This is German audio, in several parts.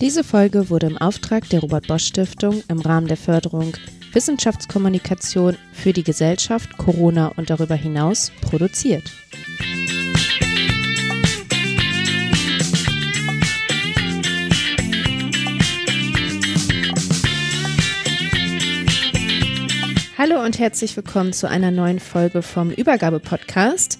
Diese Folge wurde im Auftrag der Robert Bosch Stiftung im Rahmen der Förderung Wissenschaftskommunikation für die Gesellschaft, Corona und darüber hinaus produziert. Hallo und herzlich willkommen zu einer neuen Folge vom Übergabe-Podcast.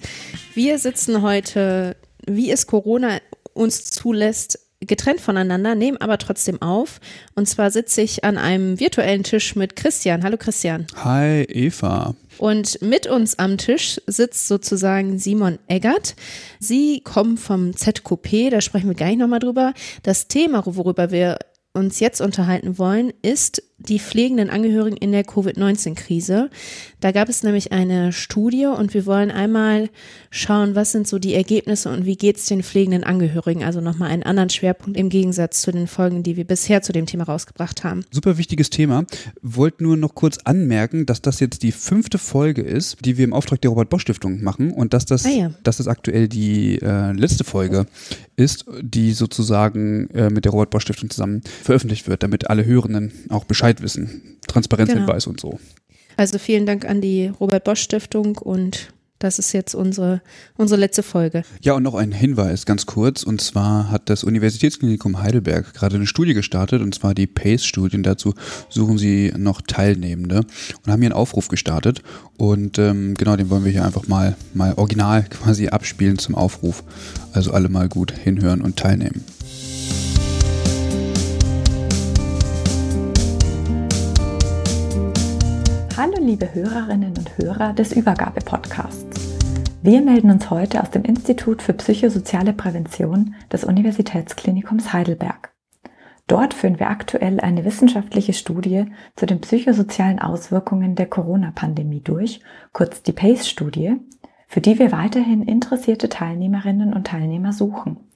Wir sitzen heute, wie es Corona uns zulässt, getrennt voneinander, nehmen aber trotzdem auf. Und zwar sitze ich an einem virtuellen Tisch mit Christian. Hallo Christian. Hi Eva. Und mit uns am Tisch sitzt sozusagen Simon Eggert. Sie kommen vom ZQP, da sprechen wir gleich nochmal drüber. Das Thema, worüber wir uns jetzt unterhalten wollen, ist die pflegenden Angehörigen in der Covid-19-Krise. Da gab es nämlich eine Studie und wir wollen einmal schauen, was sind so die Ergebnisse und wie geht es den pflegenden Angehörigen. Also nochmal einen anderen Schwerpunkt im Gegensatz zu den Folgen, die wir bisher zu dem Thema rausgebracht haben. Super wichtiges Thema. Wollte nur noch kurz anmerken, dass das jetzt die fünfte Folge ist, die wir im Auftrag der Robert-Bosch-Stiftung machen und dass das, ah ja. dass das aktuell die äh, letzte Folge ist, die sozusagen äh, mit der Robert-Bosch-Stiftung zusammen veröffentlicht wird, damit alle Hörenden auch Bescheid Bescheid wissen. Transparenzhinweis genau. und so. Also vielen Dank an die Robert Bosch Stiftung und das ist jetzt unsere, unsere letzte Folge. Ja, und noch ein Hinweis ganz kurz. Und zwar hat das Universitätsklinikum Heidelberg gerade eine Studie gestartet, und zwar die PACE-Studien. Dazu suchen sie noch Teilnehmende und haben hier einen Aufruf gestartet. Und ähm, genau, den wollen wir hier einfach mal, mal original quasi abspielen zum Aufruf. Also alle mal gut hinhören und teilnehmen. Hallo liebe Hörerinnen und Hörer des Übergabe-Podcasts. Wir melden uns heute aus dem Institut für psychosoziale Prävention des Universitätsklinikums Heidelberg. Dort führen wir aktuell eine wissenschaftliche Studie zu den psychosozialen Auswirkungen der Corona-Pandemie durch, kurz die PACE-Studie, für die wir weiterhin interessierte Teilnehmerinnen und Teilnehmer suchen.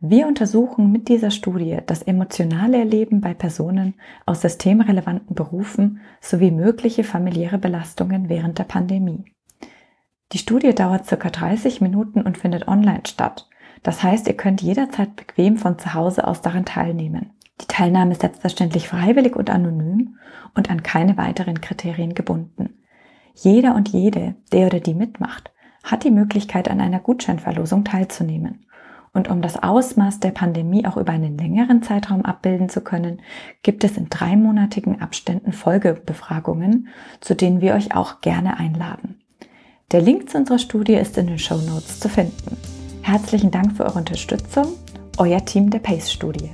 Wir untersuchen mit dieser Studie das emotionale Erleben bei Personen aus systemrelevanten Berufen sowie mögliche familiäre Belastungen während der Pandemie. Die Studie dauert circa 30 Minuten und findet online statt. Das heißt, ihr könnt jederzeit bequem von zu Hause aus daran teilnehmen. Die Teilnahme ist selbstverständlich freiwillig und anonym und an keine weiteren Kriterien gebunden. Jeder und jede, der oder die mitmacht, hat die Möglichkeit, an einer Gutscheinverlosung teilzunehmen. Und um das Ausmaß der Pandemie auch über einen längeren Zeitraum abbilden zu können, gibt es in dreimonatigen Abständen Folgebefragungen, zu denen wir euch auch gerne einladen. Der Link zu unserer Studie ist in den Show Notes zu finden. Herzlichen Dank für eure Unterstützung, euer Team der PACE-Studie.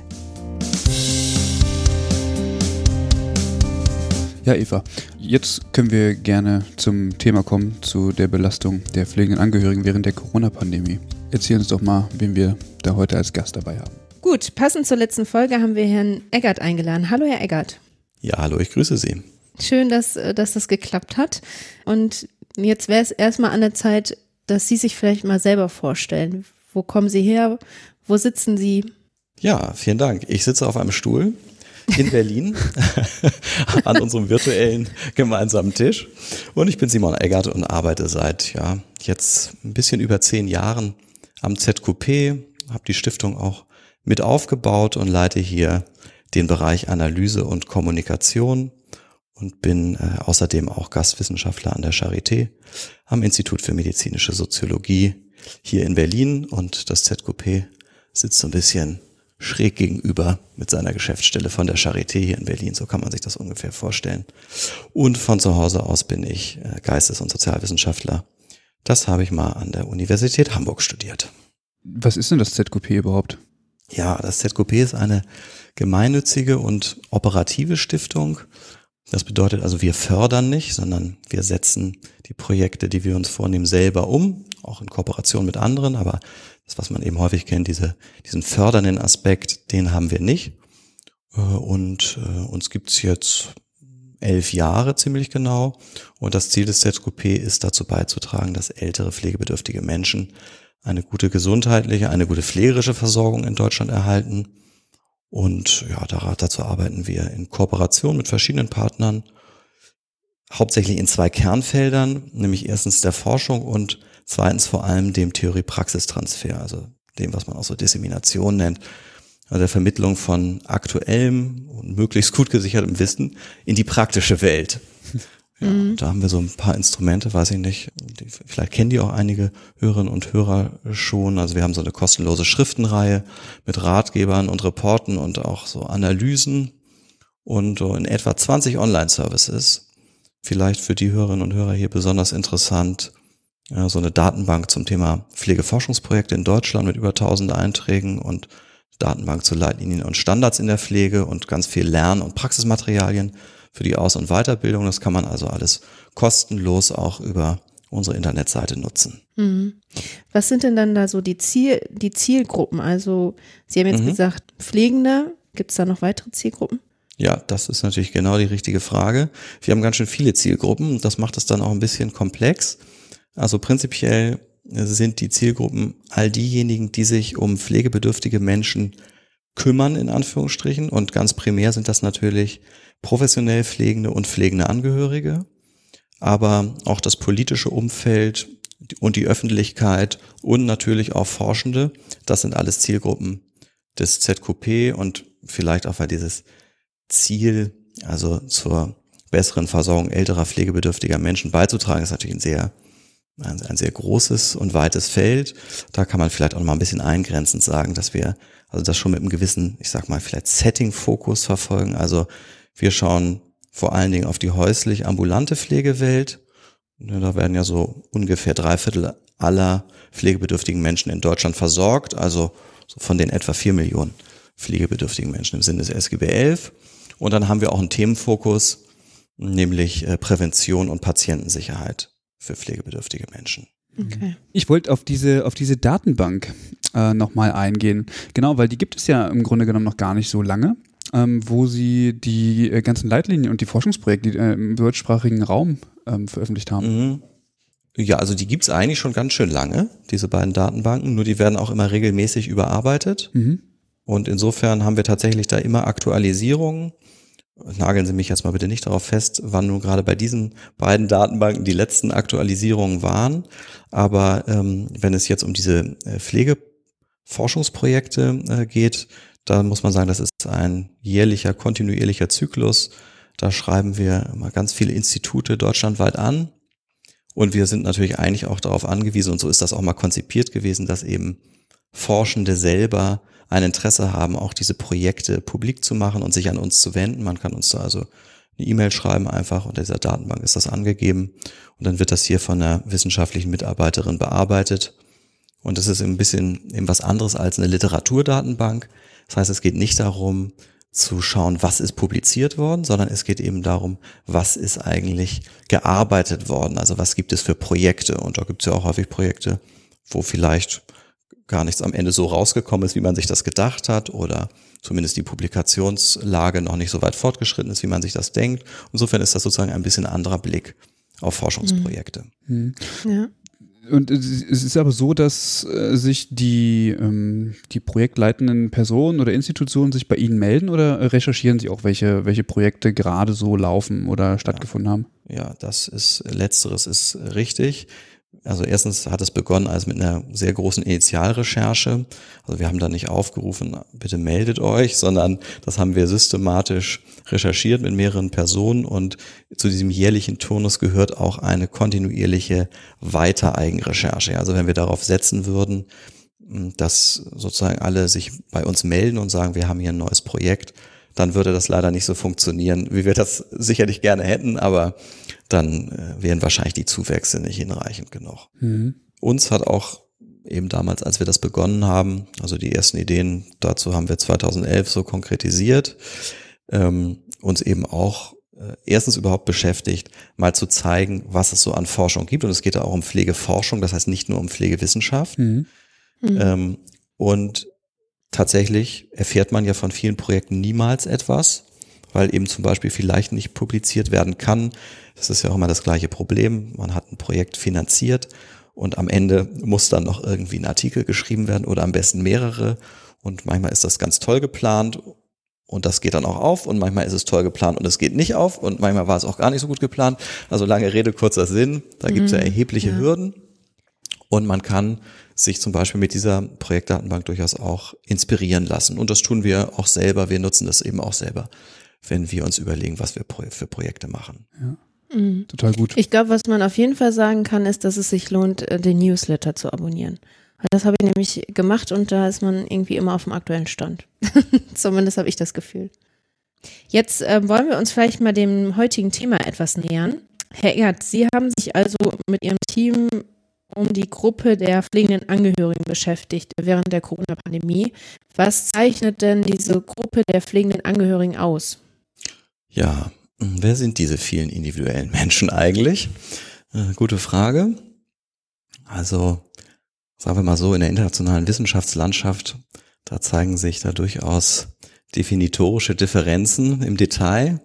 Ja, Eva, jetzt können wir gerne zum Thema kommen, zu der Belastung der pflegenden Angehörigen während der Corona-Pandemie. Erzähl uns doch mal, wen wir da heute als Gast dabei haben. Gut, passend zur letzten Folge haben wir Herrn Eggert eingeladen. Hallo, Herr Eggert. Ja, hallo, ich grüße Sie. Schön, dass, äh, dass das geklappt hat. Und jetzt wäre es erstmal an der Zeit, dass Sie sich vielleicht mal selber vorstellen. Wo kommen Sie her? Wo sitzen Sie? Ja, vielen Dank. Ich sitze auf einem Stuhl in Berlin an unserem virtuellen gemeinsamen Tisch. Und ich bin Simon Eggert und arbeite seit ja jetzt ein bisschen über zehn Jahren am ZQP, habe die Stiftung auch mit aufgebaut und leite hier den Bereich Analyse und Kommunikation und bin äh, außerdem auch Gastwissenschaftler an der Charité am Institut für medizinische Soziologie hier in Berlin und das ZQP sitzt so ein bisschen schräg gegenüber mit seiner Geschäftsstelle von der Charité hier in Berlin. So kann man sich das ungefähr vorstellen. Und von zu Hause aus bin ich äh, Geistes- und Sozialwissenschaftler. Das habe ich mal an der Universität Hamburg studiert. Was ist denn das ZQP überhaupt? Ja, das ZQP ist eine gemeinnützige und operative Stiftung. Das bedeutet also, wir fördern nicht, sondern wir setzen die Projekte, die wir uns vornehmen, selber um, auch in Kooperation mit anderen. Aber das, was man eben häufig kennt, diese, diesen fördernden Aspekt, den haben wir nicht. Äh, und äh, uns gibt's jetzt elf Jahre ziemlich genau. Und das Ziel des ZQP ist dazu beizutragen, dass ältere pflegebedürftige Menschen eine gute gesundheitliche, eine gute pflegerische Versorgung in Deutschland erhalten. Und ja, dazu arbeiten wir in Kooperation mit verschiedenen Partnern, hauptsächlich in zwei Kernfeldern, nämlich erstens der Forschung und zweitens vor allem dem Theorie-Praxistransfer, also dem, was man auch so Dissemination nennt, also der Vermittlung von aktuellem und möglichst gut gesichertem Wissen in die praktische Welt. Ja, mhm. Da haben wir so ein paar Instrumente, weiß ich nicht. Die, vielleicht kennen die auch einige Hörerinnen und Hörer schon. Also wir haben so eine kostenlose Schriftenreihe mit Ratgebern und Reporten und auch so Analysen und so in etwa 20 Online-Services. Vielleicht für die Hörerinnen und Hörer hier besonders interessant. Ja, so eine Datenbank zum Thema Pflegeforschungsprojekte in Deutschland mit über 1000 Einträgen und Datenbank zu Leitlinien und Standards in der Pflege und ganz viel Lern- und Praxismaterialien für die Aus- und Weiterbildung. Das kann man also alles kostenlos auch über unsere Internetseite nutzen. Mhm. Was sind denn dann da so die, Ziel, die Zielgruppen? Also Sie haben jetzt mhm. gesagt, Pflegende, gibt es da noch weitere Zielgruppen? Ja, das ist natürlich genau die richtige Frage. Wir haben ganz schön viele Zielgruppen und das macht es dann auch ein bisschen komplex. Also prinzipiell sind die Zielgruppen all diejenigen, die sich um pflegebedürftige Menschen kümmern, in Anführungsstrichen. Und ganz primär sind das natürlich professionell pflegende und pflegende Angehörige, aber auch das politische Umfeld und die Öffentlichkeit und natürlich auch Forschende. Das sind alles Zielgruppen des ZQP und vielleicht auch weil dieses Ziel, also zur besseren Versorgung älterer pflegebedürftiger Menschen beizutragen, ist natürlich ein sehr ein, ein sehr großes und weites Feld. Da kann man vielleicht auch noch mal ein bisschen eingrenzend sagen, dass wir also das schon mit einem gewissen, ich sag mal, vielleicht Setting-Fokus verfolgen. Also wir schauen vor allen Dingen auf die häuslich ambulante Pflegewelt. Da werden ja so ungefähr drei Viertel aller pflegebedürftigen Menschen in Deutschland versorgt. Also so von den etwa vier Millionen pflegebedürftigen Menschen im Sinne des SGB 11. Und dann haben wir auch einen Themenfokus, nämlich äh, Prävention und Patientensicherheit für pflegebedürftige Menschen. Okay. Ich wollte auf diese, auf diese Datenbank äh, nochmal eingehen. Genau, weil die gibt es ja im Grunde genommen noch gar nicht so lange, ähm, wo sie die äh, ganzen Leitlinien und die Forschungsprojekte äh, im deutschsprachigen Raum ähm, veröffentlicht haben. Mhm. Ja, also die gibt's eigentlich schon ganz schön lange, diese beiden Datenbanken, nur die werden auch immer regelmäßig überarbeitet. Mhm. Und insofern haben wir tatsächlich da immer Aktualisierungen nageln Sie mich jetzt mal bitte nicht darauf fest, wann nun gerade bei diesen beiden Datenbanken die letzten Aktualisierungen waren. Aber ähm, wenn es jetzt um diese äh, Pflegeforschungsprojekte äh, geht, da muss man sagen, das ist ein jährlicher, kontinuierlicher Zyklus. Da schreiben wir immer ganz viele Institute deutschlandweit an. Und wir sind natürlich eigentlich auch darauf angewiesen, und so ist das auch mal konzipiert gewesen, dass eben Forschende selber ein Interesse haben, auch diese Projekte publik zu machen und sich an uns zu wenden. Man kann uns da also eine E-Mail schreiben einfach in dieser Datenbank ist das angegeben und dann wird das hier von einer wissenschaftlichen Mitarbeiterin bearbeitet. Und das ist ein bisschen eben was anderes als eine Literaturdatenbank. Das heißt, es geht nicht darum zu schauen, was ist publiziert worden, sondern es geht eben darum, was ist eigentlich gearbeitet worden. Also was gibt es für Projekte? Und da gibt es ja auch häufig Projekte, wo vielleicht gar nichts am Ende so rausgekommen ist, wie man sich das gedacht hat oder zumindest die Publikationslage noch nicht so weit fortgeschritten ist, wie man sich das denkt. Insofern ist das sozusagen ein bisschen anderer Blick auf Forschungsprojekte. Mhm. Ja. Und es ist aber so, dass äh, sich die, ähm, die projektleitenden Personen oder Institutionen sich bei Ihnen melden oder recherchieren Sie auch, welche, welche Projekte gerade so laufen oder stattgefunden ja. haben? Ja, das ist, letzteres ist richtig. Also erstens hat es begonnen als mit einer sehr großen Initialrecherche. Also wir haben da nicht aufgerufen, bitte meldet euch, sondern das haben wir systematisch recherchiert mit mehreren Personen und zu diesem jährlichen Turnus gehört auch eine kontinuierliche Weitereigenrecherche. Also wenn wir darauf setzen würden, dass sozusagen alle sich bei uns melden und sagen, wir haben hier ein neues Projekt, dann würde das leider nicht so funktionieren, wie wir das sicherlich gerne hätten, aber dann äh, wären wahrscheinlich die Zuwächse nicht hinreichend genug. Mhm. Uns hat auch eben damals, als wir das begonnen haben, also die ersten Ideen dazu haben wir 2011 so konkretisiert, ähm, uns eben auch äh, erstens überhaupt beschäftigt, mal zu zeigen, was es so an Forschung gibt. Und es geht da auch um Pflegeforschung, das heißt nicht nur um Pflegewissenschaft. Mhm. Mhm. Ähm, und tatsächlich erfährt man ja von vielen Projekten niemals etwas, weil eben zum Beispiel vielleicht nicht publiziert werden kann. Das ist ja auch immer das gleiche Problem. Man hat ein Projekt finanziert und am Ende muss dann noch irgendwie ein Artikel geschrieben werden oder am besten mehrere. Und manchmal ist das ganz toll geplant und das geht dann auch auf und manchmal ist es toll geplant und es geht nicht auf und manchmal war es auch gar nicht so gut geplant. Also lange Rede, kurzer Sinn. Da gibt es ja mhm. erhebliche ja. Hürden. Und man kann sich zum Beispiel mit dieser Projektdatenbank durchaus auch inspirieren lassen. Und das tun wir auch selber. Wir nutzen das eben auch selber, wenn wir uns überlegen, was wir für Projekte machen. Ja. Mhm. Total gut. Ich glaube, was man auf jeden Fall sagen kann, ist, dass es sich lohnt, äh, den Newsletter zu abonnieren. Das habe ich nämlich gemacht und da ist man irgendwie immer auf dem aktuellen Stand. Zumindest habe ich das Gefühl. Jetzt äh, wollen wir uns vielleicht mal dem heutigen Thema etwas nähern. Herr Erd, Sie haben sich also mit Ihrem Team um die Gruppe der pflegenden Angehörigen beschäftigt während der Corona-Pandemie. Was zeichnet denn diese Gruppe der pflegenden Angehörigen aus? Ja, wer sind diese vielen individuellen Menschen eigentlich? Äh, gute Frage. Also, sagen wir mal so, in der internationalen Wissenschaftslandschaft, da zeigen sich da durchaus definitorische Differenzen im Detail.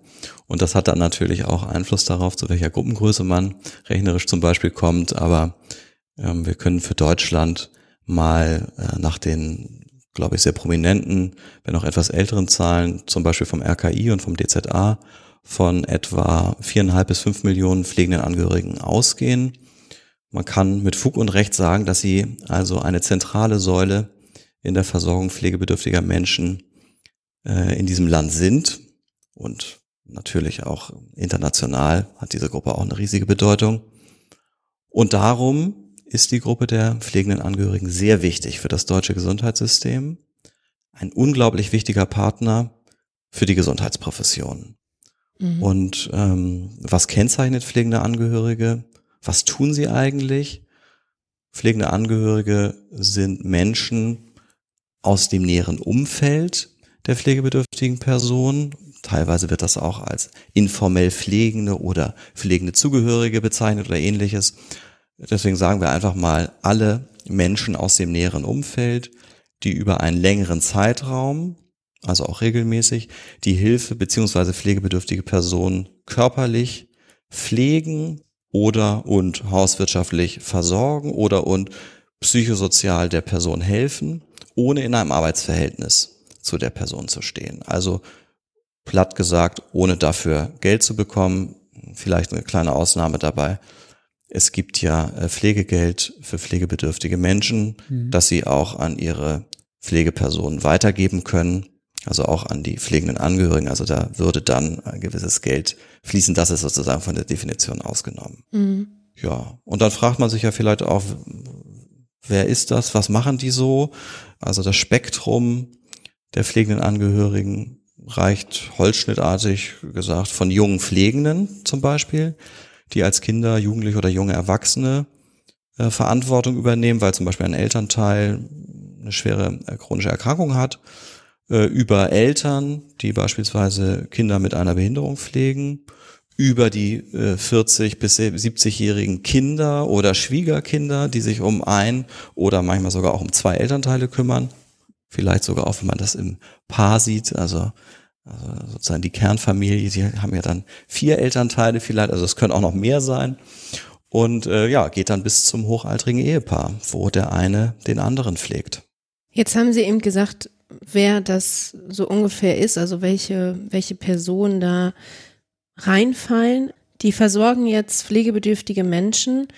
Und das hat dann natürlich auch Einfluss darauf, zu welcher Gruppengröße man rechnerisch zum Beispiel kommt. Aber ähm, wir können für Deutschland mal äh, nach den, glaube ich, sehr prominenten, wenn auch etwas älteren Zahlen, zum Beispiel vom RKI und vom DZA, von etwa viereinhalb bis fünf Millionen pflegenden Angehörigen ausgehen. Man kann mit Fug und Recht sagen, dass sie also eine zentrale Säule in der Versorgung pflegebedürftiger Menschen äh, in diesem Land sind und natürlich auch international hat diese Gruppe auch eine riesige Bedeutung. Und darum ist die Gruppe der pflegenden Angehörigen sehr wichtig für das deutsche Gesundheitssystem. Ein unglaublich wichtiger Partner für die Gesundheitsprofession. Mhm. Und ähm, was kennzeichnet pflegende Angehörige? Was tun sie eigentlich? Pflegende Angehörige sind Menschen aus dem näheren Umfeld der pflegebedürftigen Person. Teilweise wird das auch als informell Pflegende oder pflegende Zugehörige bezeichnet oder ähnliches. Deswegen sagen wir einfach mal alle Menschen aus dem näheren Umfeld, die über einen längeren Zeitraum, also auch regelmäßig, die Hilfe beziehungsweise pflegebedürftige Personen körperlich pflegen oder und hauswirtschaftlich versorgen oder und psychosozial der Person helfen, ohne in einem Arbeitsverhältnis zu der Person zu stehen. Also platt gesagt, ohne dafür Geld zu bekommen, vielleicht eine kleine Ausnahme dabei, es gibt ja äh, Pflegegeld für pflegebedürftige Menschen, mhm. dass sie auch an ihre Pflegepersonen weitergeben können, also auch an die pflegenden Angehörigen. Also da würde dann ein gewisses Geld fließen. Das ist sozusagen von der Definition ausgenommen. Mhm. Ja, und dann fragt man sich ja vielleicht auch, wer ist das? Was machen die so? Also das Spektrum der pflegenden Angehörigen reicht holzschnittartig gesagt von jungen Pflegenden zum Beispiel die als Kinder, Jugendliche oder junge Erwachsene äh, Verantwortung übernehmen, weil zum Beispiel ein Elternteil eine schwere äh, chronische Erkrankung hat, äh, über Eltern, die beispielsweise Kinder mit einer Behinderung pflegen, über die äh, 40 bis 70-jährigen Kinder oder Schwiegerkinder, die sich um ein oder manchmal sogar auch um zwei Elternteile kümmern. Vielleicht sogar auch, wenn man das im Paar sieht, also also sozusagen die Kernfamilie, die haben ja dann vier Elternteile vielleicht, also es können auch noch mehr sein. Und äh, ja, geht dann bis zum hochaltrigen Ehepaar, wo der eine den anderen pflegt. Jetzt haben Sie eben gesagt, wer das so ungefähr ist, also welche, welche Personen da reinfallen. Die versorgen jetzt pflegebedürftige Menschen.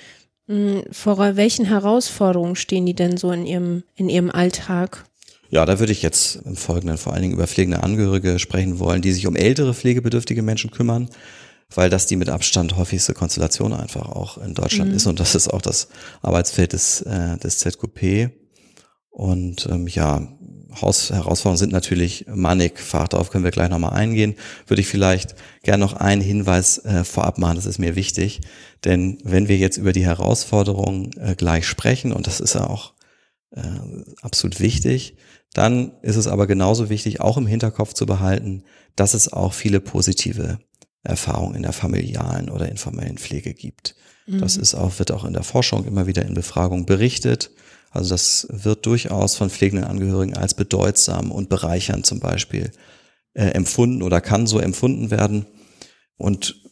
Hm, vor welchen Herausforderungen stehen die denn so in ihrem, in ihrem Alltag? Ja, da würde ich jetzt im Folgenden vor allen Dingen über pflegende Angehörige sprechen wollen, die sich um ältere pflegebedürftige Menschen kümmern, weil das die mit Abstand häufigste Konstellation einfach auch in Deutschland mhm. ist und das ist auch das Arbeitsfeld des, äh, des ZQP. Und ähm, ja, Hausherausforderungen sind natürlich mannigfach, darauf können wir gleich nochmal eingehen. Würde ich vielleicht gerne noch einen Hinweis äh, vorab machen, das ist mir wichtig. Denn wenn wir jetzt über die Herausforderungen äh, gleich sprechen, und das ist ja auch äh, absolut wichtig, dann ist es aber genauso wichtig, auch im Hinterkopf zu behalten, dass es auch viele positive Erfahrungen in der familialen oder informellen Pflege gibt. Mhm. Das ist auch, wird auch in der Forschung immer wieder in Befragungen berichtet. Also das wird durchaus von pflegenden Angehörigen als bedeutsam und bereichernd zum Beispiel äh, empfunden oder kann so empfunden werden. Und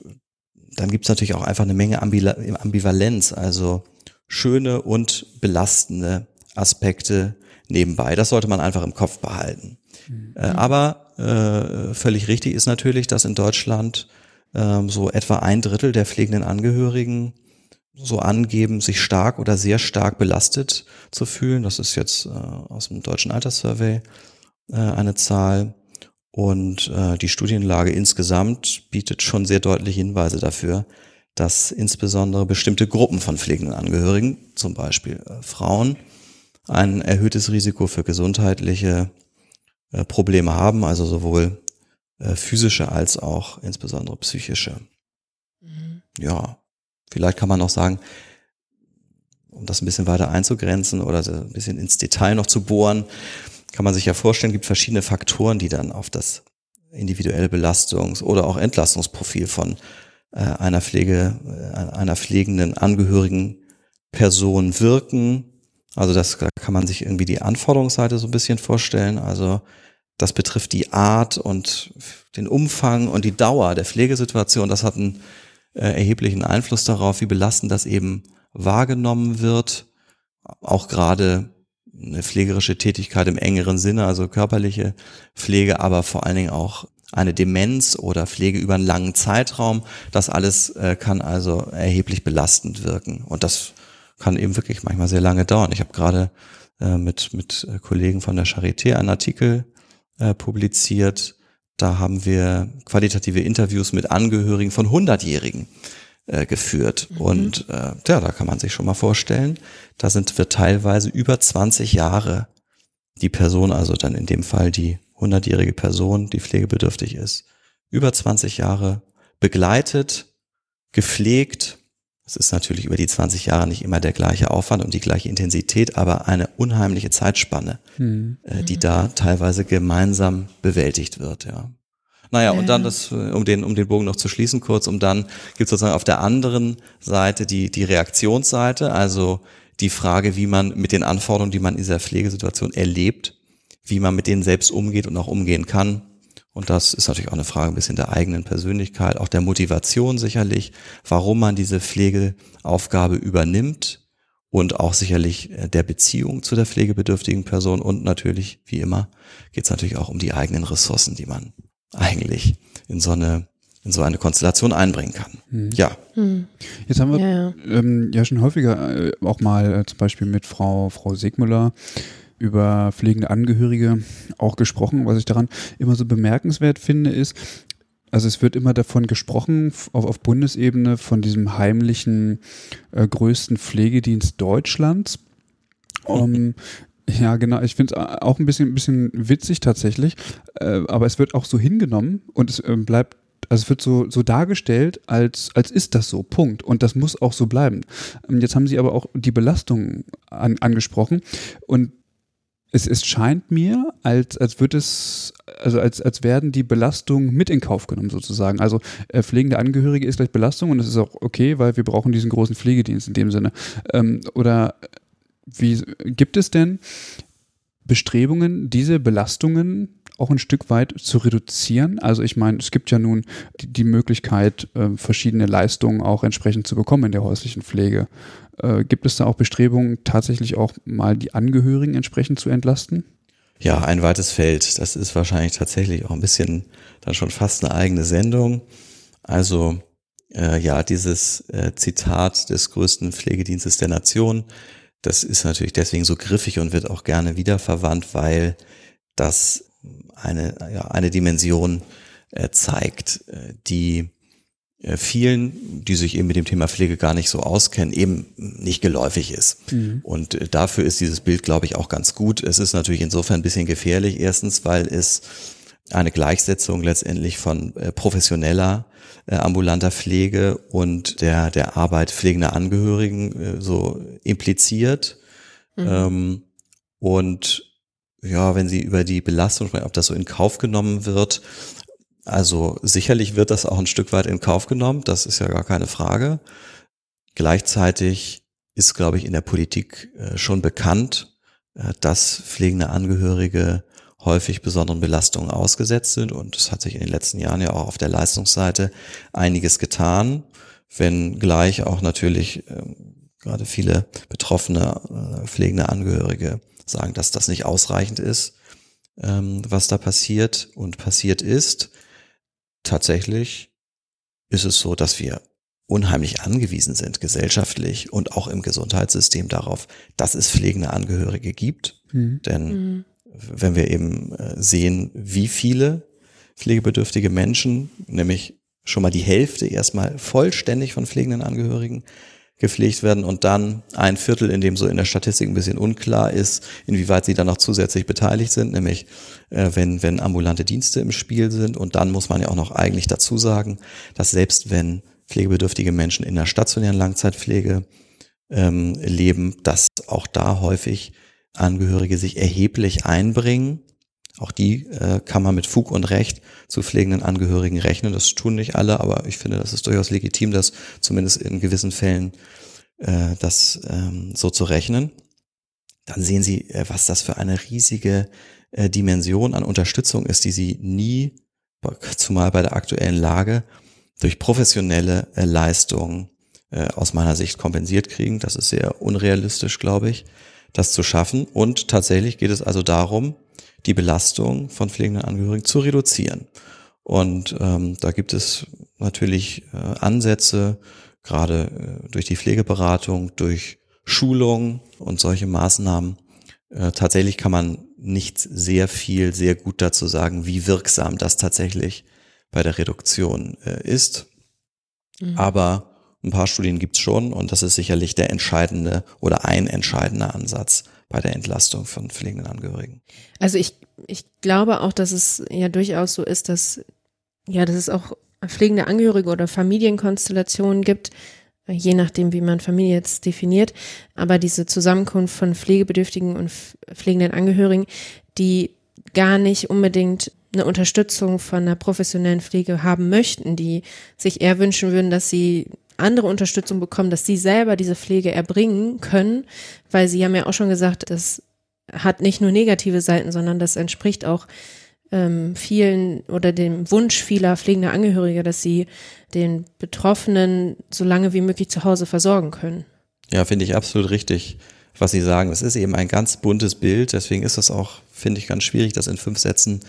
dann gibt es natürlich auch einfach eine Menge Ambivalenz, also schöne und belastende Aspekte nebenbei. Das sollte man einfach im Kopf behalten. Mhm. Äh, aber äh, völlig richtig ist natürlich, dass in Deutschland äh, so etwa ein Drittel der pflegenden Angehörigen so angeben, sich stark oder sehr stark belastet zu fühlen. Das ist jetzt äh, aus dem deutschen Alterssurvey äh, eine Zahl. Und äh, die Studienlage insgesamt bietet schon sehr deutliche Hinweise dafür, dass insbesondere bestimmte Gruppen von pflegenden Angehörigen, zum Beispiel äh, Frauen, ein erhöhtes Risiko für gesundheitliche äh, Probleme haben, also sowohl äh, physische als auch insbesondere psychische. Mhm. Ja, vielleicht kann man auch sagen, um das ein bisschen weiter einzugrenzen oder so ein bisschen ins Detail noch zu bohren, kann man sich ja vorstellen, gibt verschiedene Faktoren, die dann auf das individuelle Belastungs- oder auch Entlastungsprofil von äh, einer Pflege, äh, einer pflegenden Angehörigen Person wirken. Also das da kann man sich irgendwie die Anforderungsseite so ein bisschen vorstellen. Also das betrifft die Art und den Umfang und die Dauer der Pflegesituation. Das hat einen äh, erheblichen Einfluss darauf, wie belastend das eben wahrgenommen wird. Auch gerade eine pflegerische Tätigkeit im engeren Sinne, also körperliche Pflege, aber vor allen Dingen auch eine Demenz oder Pflege über einen langen Zeitraum. Das alles äh, kann also erheblich belastend wirken. Und das kann eben wirklich manchmal sehr lange dauern. Ich habe gerade äh, mit, mit äh, Kollegen von der Charité einen Artikel äh, publiziert. Da haben wir qualitative Interviews mit Angehörigen von Hundertjährigen äh, geführt. Mhm. Und äh, ja, da kann man sich schon mal vorstellen, da sind wir teilweise über 20 Jahre die Person, also dann in dem Fall die hundertjährige Person, die pflegebedürftig ist, über 20 Jahre begleitet, gepflegt es ist natürlich über die 20 Jahre nicht immer der gleiche Aufwand und die gleiche Intensität, aber eine unheimliche Zeitspanne, mhm. äh, die da teilweise gemeinsam bewältigt wird, ja. Naja, ja. und dann das, äh, um den, um den Bogen noch zu schließen, kurz, um dann gibt es sozusagen auf der anderen Seite die, die Reaktionsseite, also die Frage, wie man mit den Anforderungen, die man in dieser Pflegesituation erlebt, wie man mit denen selbst umgeht und auch umgehen kann. Und das ist natürlich auch eine Frage ein bisschen der eigenen Persönlichkeit, auch der Motivation sicherlich, warum man diese Pflegeaufgabe übernimmt und auch sicherlich äh, der Beziehung zu der pflegebedürftigen Person. Und natürlich, wie immer, geht es natürlich auch um die eigenen Ressourcen, die man eigentlich in so eine in so eine Konstellation einbringen kann. Mhm. Ja. Mhm. Jetzt haben wir ja, ähm, ja schon häufiger äh, auch mal äh, zum Beispiel mit Frau Frau Segmüller über pflegende Angehörige auch gesprochen. Was ich daran immer so bemerkenswert finde, ist, also es wird immer davon gesprochen, auf, auf Bundesebene, von diesem heimlichen äh, größten Pflegedienst Deutschlands. Um, ja, genau. Ich finde es auch ein bisschen, ein bisschen witzig tatsächlich. Äh, aber es wird auch so hingenommen und es äh, bleibt also es wird so, so dargestellt, als, als ist das so, Punkt. Und das muss auch so bleiben. Ähm, jetzt haben Sie aber auch die Belastung an, angesprochen. Und es, es scheint mir, als, als wird es, also als, als werden die Belastungen mit in Kauf genommen sozusagen. Also äh, pflegende Angehörige ist gleich Belastung und das ist auch okay, weil wir brauchen diesen großen Pflegedienst in dem Sinne. Ähm, oder wie gibt es denn Bestrebungen, diese Belastungen auch ein Stück weit zu reduzieren. Also ich meine, es gibt ja nun die, die Möglichkeit, äh, verschiedene Leistungen auch entsprechend zu bekommen in der häuslichen Pflege. Äh, gibt es da auch Bestrebungen, tatsächlich auch mal die Angehörigen entsprechend zu entlasten? Ja, ein weites Feld. Das ist wahrscheinlich tatsächlich auch ein bisschen dann schon fast eine eigene Sendung. Also äh, ja, dieses äh, Zitat des größten Pflegedienstes der Nation, das ist natürlich deswegen so griffig und wird auch gerne wiederverwandt, weil das eine, ja, eine Dimension äh, zeigt, äh, die vielen, die sich eben mit dem Thema Pflege gar nicht so auskennen, eben nicht geläufig ist. Mhm. Und äh, dafür ist dieses Bild, glaube ich, auch ganz gut. Es ist natürlich insofern ein bisschen gefährlich. Erstens, weil es eine Gleichsetzung letztendlich von äh, professioneller äh, ambulanter Pflege und der, der Arbeit pflegender Angehörigen äh, so impliziert. Mhm. Ähm, und ja, wenn Sie über die Belastung sprechen, ob das so in Kauf genommen wird, also sicherlich wird das auch ein Stück weit in Kauf genommen, das ist ja gar keine Frage. Gleichzeitig ist, glaube ich, in der Politik äh, schon bekannt, äh, dass pflegende Angehörige häufig besonderen Belastungen ausgesetzt sind. Und es hat sich in den letzten Jahren ja auch auf der Leistungsseite einiges getan, wenn gleich auch natürlich äh, gerade viele betroffene äh, pflegende Angehörige sagen, dass das nicht ausreichend ist, ähm, was da passiert und passiert ist. Tatsächlich ist es so, dass wir unheimlich angewiesen sind, gesellschaftlich und auch im Gesundheitssystem darauf, dass es pflegende Angehörige gibt. Mhm. Denn mhm wenn wir eben äh, sehen, wie viele pflegebedürftige Menschen, nämlich schon mal die Hälfte erstmal vollständig von pflegenden Angehörigen gepflegt werden und dann ein Viertel, in dem so in der Statistik ein bisschen unklar ist, inwieweit sie dann noch zusätzlich beteiligt sind, nämlich äh, wenn, wenn ambulante Dienste im Spiel sind. Und dann muss man ja auch noch eigentlich dazu sagen, dass selbst wenn pflegebedürftige Menschen in der stationären Langzeitpflege ähm, leben, dass auch da häufig Angehörige sich erheblich einbringen. Auch die äh, kann man mit Fug und Recht zu pflegenden Angehörigen rechnen. Das tun nicht alle, aber ich finde, das ist durchaus legitim, das zumindest in gewissen Fällen äh, das ähm, so zu rechnen. Dann sehen Sie, äh, was das für eine riesige äh, Dimension an Unterstützung ist, die Sie nie, zumal bei der aktuellen Lage, durch professionelle äh, Leistungen äh, aus meiner Sicht kompensiert kriegen. Das ist sehr unrealistisch, glaube ich das zu schaffen. Und tatsächlich geht es also darum, die Belastung von pflegenden Angehörigen zu reduzieren. Und ähm, da gibt es natürlich äh, Ansätze, gerade äh, durch die Pflegeberatung, durch Schulung und solche Maßnahmen. Äh, tatsächlich kann man nicht sehr viel, sehr gut dazu sagen, wie wirksam das tatsächlich bei der Reduktion äh, ist. Mhm. Aber ein paar Studien gibt's schon und das ist sicherlich der entscheidende oder ein entscheidender Ansatz bei der Entlastung von pflegenden Angehörigen. Also ich, ich glaube auch, dass es ja durchaus so ist, dass, ja, dass es auch pflegende Angehörige oder Familienkonstellationen gibt, je nachdem, wie man Familie jetzt definiert, aber diese Zusammenkunft von pflegebedürftigen und pflegenden Angehörigen, die gar nicht unbedingt eine Unterstützung von einer professionellen Pflege haben möchten, die sich eher wünschen würden, dass sie andere Unterstützung bekommen, dass sie selber diese Pflege erbringen können, weil sie haben ja auch schon gesagt, das hat nicht nur negative Seiten, sondern das entspricht auch ähm, vielen oder dem Wunsch vieler pflegender Angehöriger, dass sie den Betroffenen so lange wie möglich zu Hause versorgen können. Ja, finde ich absolut richtig, was Sie sagen. Es ist eben ein ganz buntes Bild, deswegen ist das auch, finde ich, ganz schwierig, das in fünf Sätzen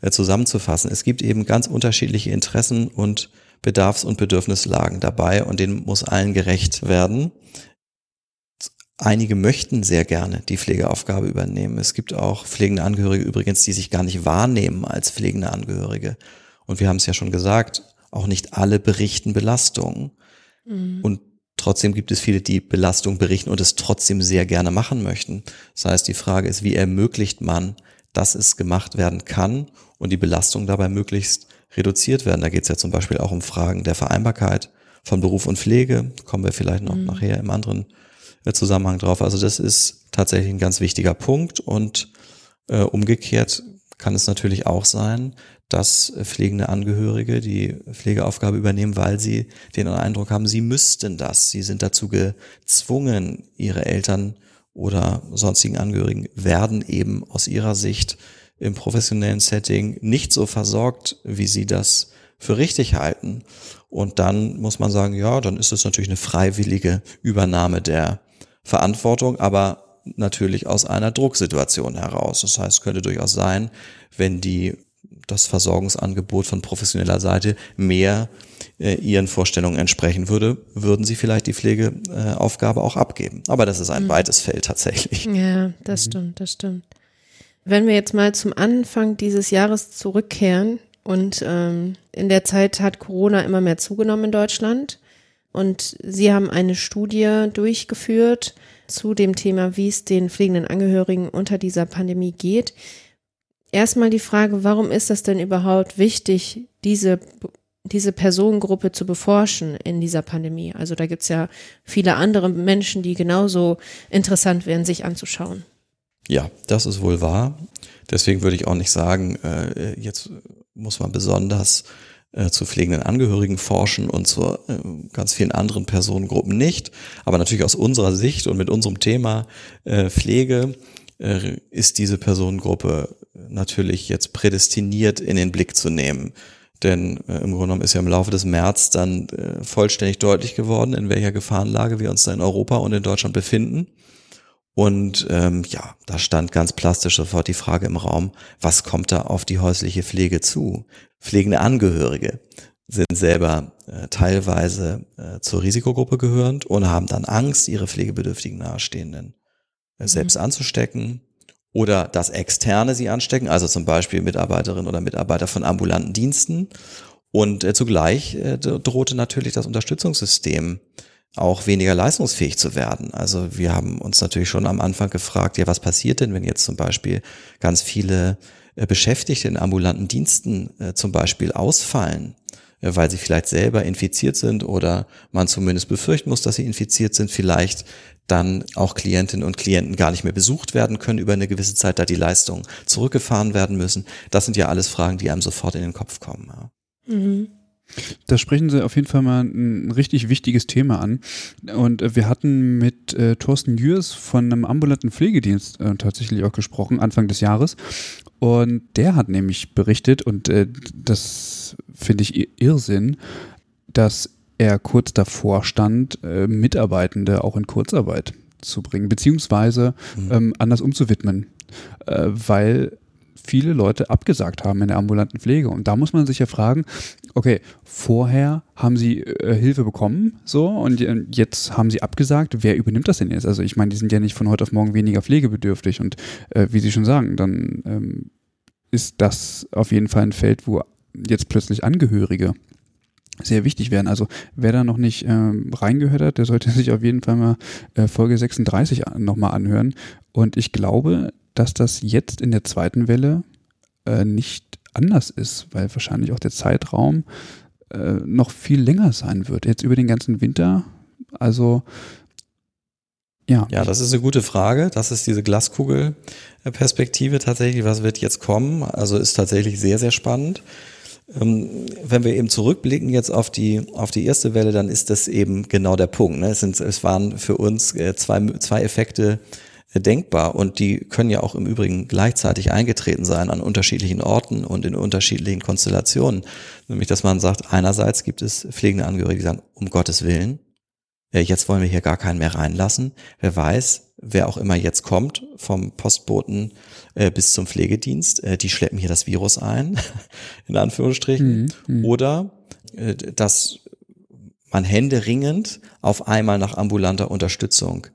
äh, zusammenzufassen. Es gibt eben ganz unterschiedliche Interessen und Bedarfs- und Bedürfnislagen dabei und denen muss allen gerecht werden. Einige möchten sehr gerne die Pflegeaufgabe übernehmen. Es gibt auch pflegende Angehörige übrigens, die sich gar nicht wahrnehmen als pflegende Angehörige. Und wir haben es ja schon gesagt, auch nicht alle berichten Belastungen. Mhm. Und trotzdem gibt es viele, die Belastung berichten und es trotzdem sehr gerne machen möchten. Das heißt, die Frage ist, wie ermöglicht man, dass es gemacht werden kann und die Belastung dabei möglichst reduziert werden. Da geht es ja zum Beispiel auch um Fragen der Vereinbarkeit von Beruf und Pflege. Kommen wir vielleicht noch mhm. nachher im anderen äh, Zusammenhang drauf. Also das ist tatsächlich ein ganz wichtiger Punkt. Und äh, umgekehrt kann es natürlich auch sein, dass pflegende Angehörige die Pflegeaufgabe übernehmen, weil sie den Eindruck haben, sie müssten das. Sie sind dazu gezwungen, ihre Eltern oder sonstigen Angehörigen werden eben aus ihrer Sicht im professionellen Setting nicht so versorgt, wie sie das für richtig halten. Und dann muss man sagen, ja, dann ist es natürlich eine freiwillige Übernahme der Verantwortung, aber natürlich aus einer Drucksituation heraus. Das heißt, könnte durchaus sein, wenn die das Versorgungsangebot von professioneller Seite mehr äh, ihren Vorstellungen entsprechen würde, würden sie vielleicht die Pflegeaufgabe auch abgeben. Aber das ist ein mhm. weites Feld tatsächlich. Ja, das stimmt, das stimmt. Wenn wir jetzt mal zum Anfang dieses Jahres zurückkehren, Und ähm, in der Zeit hat Corona immer mehr zugenommen in Deutschland. Und sie haben eine Studie durchgeführt zu dem Thema, wie es den pflegenden Angehörigen unter dieser Pandemie geht. Erstmal die Frage, warum ist das denn überhaupt wichtig, diese, diese Personengruppe zu beforschen in dieser Pandemie? Also da gibt es ja viele andere Menschen, die genauso interessant wären, sich anzuschauen. Ja, das ist wohl wahr. Deswegen würde ich auch nicht sagen, äh, jetzt muss man besonders äh, zu pflegenden Angehörigen forschen und zu äh, ganz vielen anderen Personengruppen nicht. Aber natürlich aus unserer Sicht und mit unserem Thema äh, Pflege äh, ist diese Personengruppe natürlich jetzt prädestiniert in den Blick zu nehmen. Denn äh, im Grunde genommen ist ja im Laufe des März dann äh, vollständig deutlich geworden, in welcher Gefahrenlage wir uns da in Europa und in Deutschland befinden. Und ähm, ja, da stand ganz plastisch sofort die Frage im Raum, was kommt da auf die häusliche Pflege zu? Pflegende Angehörige sind selber äh, teilweise äh, zur Risikogruppe gehörend und haben dann Angst, ihre pflegebedürftigen Nahestehenden äh, selbst mhm. anzustecken oder dass Externe sie anstecken, also zum Beispiel Mitarbeiterinnen oder Mitarbeiter von ambulanten Diensten. Und äh, zugleich äh, drohte natürlich das Unterstützungssystem auch weniger leistungsfähig zu werden. Also wir haben uns natürlich schon am Anfang gefragt, ja, was passiert denn, wenn jetzt zum Beispiel ganz viele äh, Beschäftigte in ambulanten Diensten äh, zum Beispiel ausfallen, äh, weil sie vielleicht selber infiziert sind oder man zumindest befürchten muss, dass sie infiziert sind, vielleicht dann auch Klientinnen und Klienten gar nicht mehr besucht werden können über eine gewisse Zeit, da die Leistungen zurückgefahren werden müssen. Das sind ja alles Fragen, die einem sofort in den Kopf kommen. Mhm. Da sprechen Sie auf jeden Fall mal ein richtig wichtiges Thema an. Und äh, wir hatten mit äh, Thorsten Jürs von einem ambulanten Pflegedienst äh, tatsächlich auch gesprochen, Anfang des Jahres. Und der hat nämlich berichtet, und äh, das finde ich Irrsinn, dass er kurz davor stand, äh, Mitarbeitende auch in Kurzarbeit zu bringen, beziehungsweise mhm. ähm, anders umzuwidmen. Äh, weil viele Leute abgesagt haben in der ambulanten Pflege. Und da muss man sich ja fragen, okay, vorher haben sie äh, Hilfe bekommen, so, und jetzt haben sie abgesagt, wer übernimmt das denn jetzt? Also ich meine, die sind ja nicht von heute auf morgen weniger pflegebedürftig und äh, wie Sie schon sagen, dann ähm, ist das auf jeden Fall ein Feld, wo jetzt plötzlich Angehörige sehr wichtig werden. Also wer da noch nicht ähm, reingehört hat, der sollte sich auf jeden Fall mal äh, Folge 36 nochmal anhören. Und ich glaube, dass das jetzt in der zweiten Welle äh, nicht anders ist, weil wahrscheinlich auch der Zeitraum äh, noch viel länger sein wird. Jetzt über den ganzen Winter. Also ja. Ja, das ist eine gute Frage. Das ist diese Glaskugelperspektive tatsächlich. Was wird jetzt kommen? Also ist tatsächlich sehr, sehr spannend. Ähm, wenn wir eben zurückblicken jetzt auf die, auf die erste Welle, dann ist das eben genau der Punkt. Ne? Es, sind, es waren für uns äh, zwei, zwei Effekte, denkbar und die können ja auch im Übrigen gleichzeitig eingetreten sein an unterschiedlichen Orten und in unterschiedlichen Konstellationen. Nämlich, dass man sagt, einerseits gibt es pflegende Angehörige, die sagen, um Gottes Willen, äh, jetzt wollen wir hier gar keinen mehr reinlassen. Wer weiß, wer auch immer jetzt kommt, vom Postboten äh, bis zum Pflegedienst, äh, die schleppen hier das Virus ein, in Anführungsstrichen. Mhm, mhm. Oder dass man händeringend auf einmal nach ambulanter Unterstützung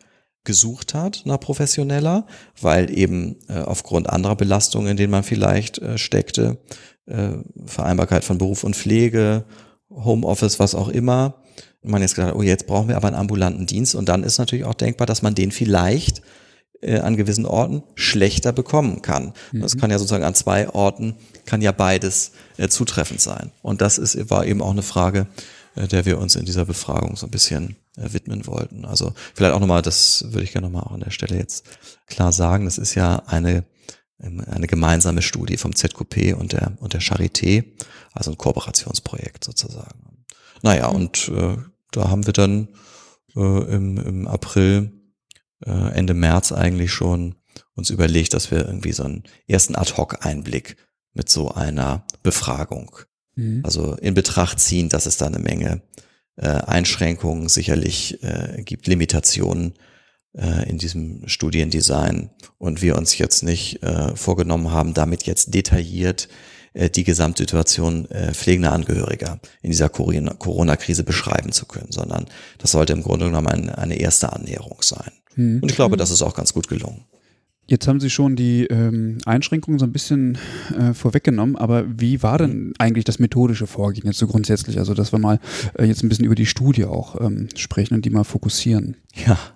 gesucht hat nach professioneller, weil eben äh, aufgrund anderer Belastungen, in denen man vielleicht äh, steckte, äh, Vereinbarkeit von Beruf und Pflege, Homeoffice, was auch immer, man jetzt gesagt, oh, jetzt brauchen wir aber einen ambulanten Dienst und dann ist natürlich auch denkbar, dass man den vielleicht äh, an gewissen Orten schlechter bekommen kann. Mhm. Das kann ja sozusagen an zwei Orten, kann ja beides äh, zutreffend sein. Und das ist, war eben auch eine Frage, äh, der wir uns in dieser Befragung so ein bisschen widmen wollten. Also vielleicht auch nochmal, das würde ich gerne nochmal auch an der Stelle jetzt klar sagen, das ist ja eine, ähm, eine gemeinsame Studie vom ZQP und der, und der Charité, also ein Kooperationsprojekt sozusagen. Naja, mhm. und äh, da haben wir dann äh, im, im April, äh, Ende März eigentlich schon uns überlegt, dass wir irgendwie so einen ersten Ad-Hoc-Einblick mit so einer Befragung mhm. also in Betracht ziehen, dass es da eine Menge äh, Einschränkungen sicherlich äh, gibt, Limitationen äh, in diesem Studiendesign und wir uns jetzt nicht äh, vorgenommen haben, damit jetzt detailliert äh, die Gesamtsituation äh, pflegender Angehöriger in dieser Corona-Krise beschreiben zu können, sondern das sollte im Grunde genommen eine, eine erste Annäherung sein. Hm. Und ich glaube, das ist auch ganz gut gelungen. Jetzt haben Sie schon die ähm, Einschränkungen so ein bisschen äh, vorweggenommen, aber wie war denn eigentlich das methodische Vorgehen jetzt so grundsätzlich? Also, dass wir mal äh, jetzt ein bisschen über die Studie auch ähm, sprechen und die mal fokussieren. Ja.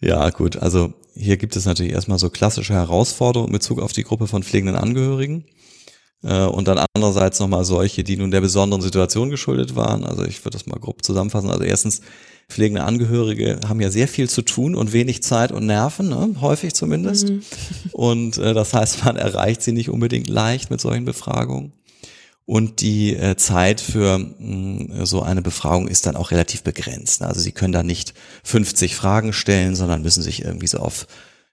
Ja, gut. Also hier gibt es natürlich erstmal so klassische Herausforderungen in Bezug auf die Gruppe von pflegenden Angehörigen. Äh, und dann andererseits nochmal solche, die nun der besonderen Situation geschuldet waren. Also ich würde das mal grob zusammenfassen. Also erstens pflegende Angehörige haben ja sehr viel zu tun und wenig Zeit und Nerven, ne? häufig zumindest. Mhm. Und äh, das heißt, man erreicht sie nicht unbedingt leicht mit solchen Befragungen. Und die äh, Zeit für mh, mm, so eine Befragung ist dann auch relativ begrenzt. Also Sie können da nicht 50 Fragen stellen, sondern müssen sich irgendwie so auf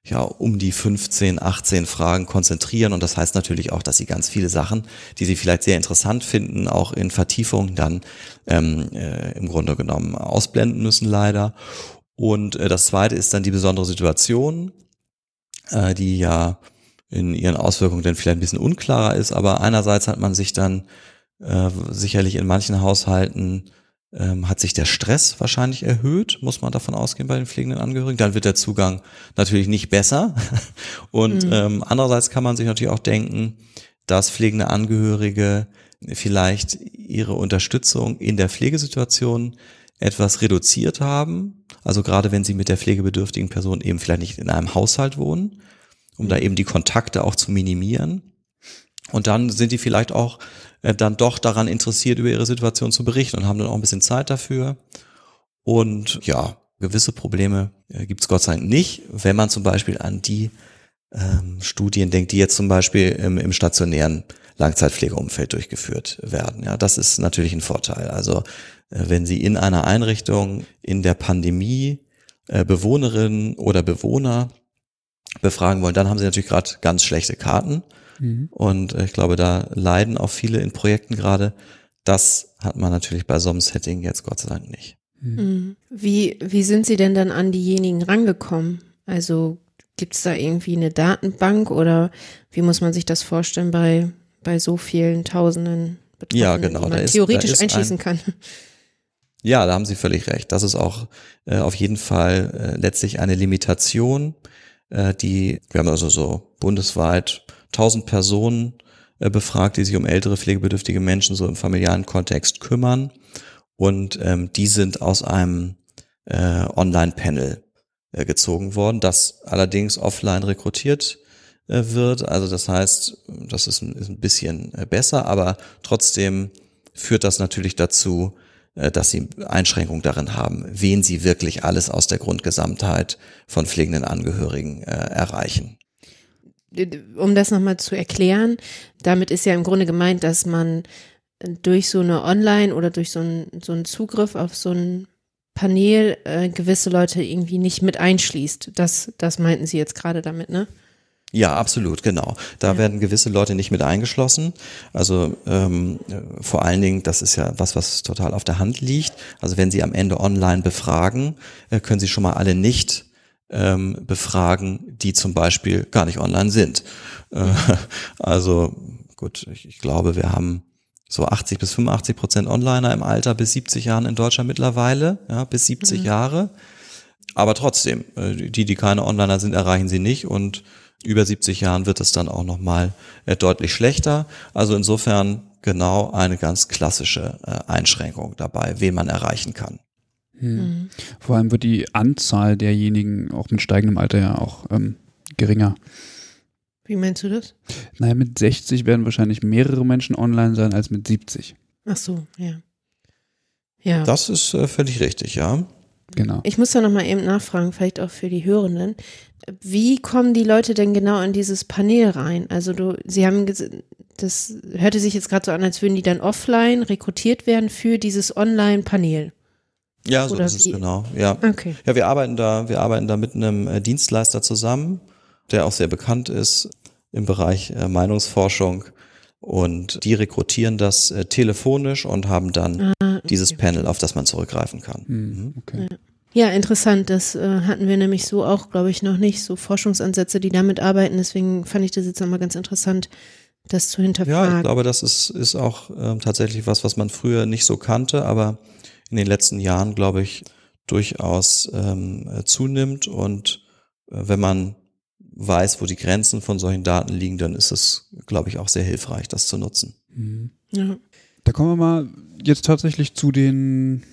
ja, um die 15, 18 Fragen konzentrieren. Und das heißt natürlich auch, dass sie ganz viele Sachen, die sie vielleicht sehr interessant finden, auch in Vertiefung dann ähm, äh, im Grunde genommen ausblenden müssen, leider. Und äh, das zweite ist dann die besondere Situation, äh, die ja in ihren Auswirkungen dann vielleicht ein bisschen unklarer ist. Aber einerseits hat man sich dann äh, sicherlich in manchen Haushalten ähm, hat sich der Stress wahrscheinlich erhöht, muss man davon ausgehen bei den pflegenden Angehörigen. Dann wird der Zugang natürlich nicht besser. Und mhm. ähm, andererseits kann man sich natürlich auch denken, dass pflegende Angehörige vielleicht ihre Unterstützung in der Pflegesituation etwas reduziert haben. Also gerade wenn sie mit der pflegebedürftigen Person eben vielleicht nicht in einem Haushalt wohnen, um da eben die Kontakte auch zu minimieren. Und dann sind die vielleicht auch dann doch daran interessiert, über ihre Situation zu berichten und haben dann auch ein bisschen Zeit dafür. Und ja, gewisse Probleme äh, gibt es Gott sei Dank nicht, wenn man zum Beispiel an die ähm, Studien denkt, die jetzt zum Beispiel im, im stationären Langzeitpflegeumfeld durchgeführt werden. Ja, das ist natürlich ein Vorteil. Also äh, wenn Sie in einer Einrichtung in der Pandemie äh, Bewohnerinnen oder Bewohner befragen wollen, dann haben Sie natürlich gerade ganz schlechte Karten Mhm. Und ich glaube, da leiden auch viele in Projekten gerade. Das hat man natürlich bei so einem Setting jetzt Gott sei Dank nicht. Mhm. mhm. Wie, wie sind Sie denn dann an diejenigen rangekommen? Also gibt es da irgendwie eine Datenbank oder wie muss man sich das vorstellen bei, bei so vielen Tausenden Betroffenen, ja, genau, die man ist, theoretisch einschließen ein, kann? Ja, da haben Sie völlig recht. Das ist auch äh, auf jeden Fall äh, letztlich eine Limitation, äh, die, wir haben also so bundesweit 1000 Personen äh, befragt, die sich um ältere pflegebedürftige Menschen so im familialen Kontext kümmern. Und ähm, die sind aus einem äh, Online-Panel äh, gezogen worden, das allerdings offline rekrutiert äh, wird. Also das heißt, das ist ein, ist ein bisschen äh, besser, aber trotzdem führt das natürlich dazu, äh, dass sie Einschränkungen darin haben, wen sie wirklich alles aus der Grundgesamtheit von pflegenden Angehörigen äh, erreichen um das nochmal zu erklären, damit ist ja im Grunde gemeint, dass man durch so eine Online oder durch so einen, so einen Zugriff auf so ein Panel äh, gewisse Leute irgendwie nicht mit einschließt. Das, das meinten Sie jetzt gerade damit, ne? Ja, absolut, genau. Da ja. werden gewisse Leute nicht mit eingeschlossen. Also ähm, vor allen Dingen, das ist ja was, was total auf der Hand liegt. Also wenn Sie am Ende online befragen, äh, können Sie schon mal alle nicht ähm, befragen, die zum Beispiel gar nicht online sind. Äh, also gut, ich, ich, glaube, wir haben so 80 bis 85 Prozent Onliner im Alter bis 70 Jahren in Deutschland mittlerweile, ja, bis 70 mhm. Jahre. Aber trotzdem, äh, die, die keine Onliner sind, erreichen sie nicht und über 70 Jahren wird es dann auch nochmal äh, deutlich schlechter. Also insofern genau eine ganz klassische äh, Einschränkung dabei, wen man erreichen kann. Hm. Mhm. Vor allem wird die Anzahl derjenigen auch mit steigendem Alter ja auch ähm, geringer. Wie meinst du das? Naja, mit 60 werden wahrscheinlich mehrere Menschen online sein als mit 70. Ach so, ja. Ja. Das ist äh, völlig richtig, ja. Genau. Ich muss da nochmal eben nachfragen, vielleicht auch für die Hörenden. Wie kommen die Leute denn genau in dieses Panel rein? Also du, sie haben das hörte sich jetzt gerade so an, als würden die dann offline rekrutiert werden für dieses Online-Panel. Ja, so Oder ist es genau. Ja. Okay. Ja, wir arbeiten da, wir arbeiten da mit einem äh, Dienstleister zusammen, der auch sehr bekannt ist im Bereich äh, Meinungsforschung. Und die rekrutieren das äh, telefonisch und haben dann ah, okay. dieses Panel, auf das man zurückgreifen kann. Hm, mhm. Okay. Ja. interessant. Das äh, hatten wir nämlich so auch, glaube ich, noch nicht. So Forschungsansätze, die damit arbeiten. Deswegen fand ich das jetzt nochmal ganz interessant, das zu hinterfragen. Ja, ich glaube, das ist, ist auch äh, tatsächlich was, was man früher nicht so kannte, aber in den letzten Jahren, glaube ich, durchaus ähm, zunimmt. Und äh, wenn man weiß, wo die Grenzen von solchen Daten liegen, dann ist es, glaube ich, auch sehr hilfreich, das zu nutzen. Mhm. Ja. Da kommen wir mal jetzt tatsächlich zu den,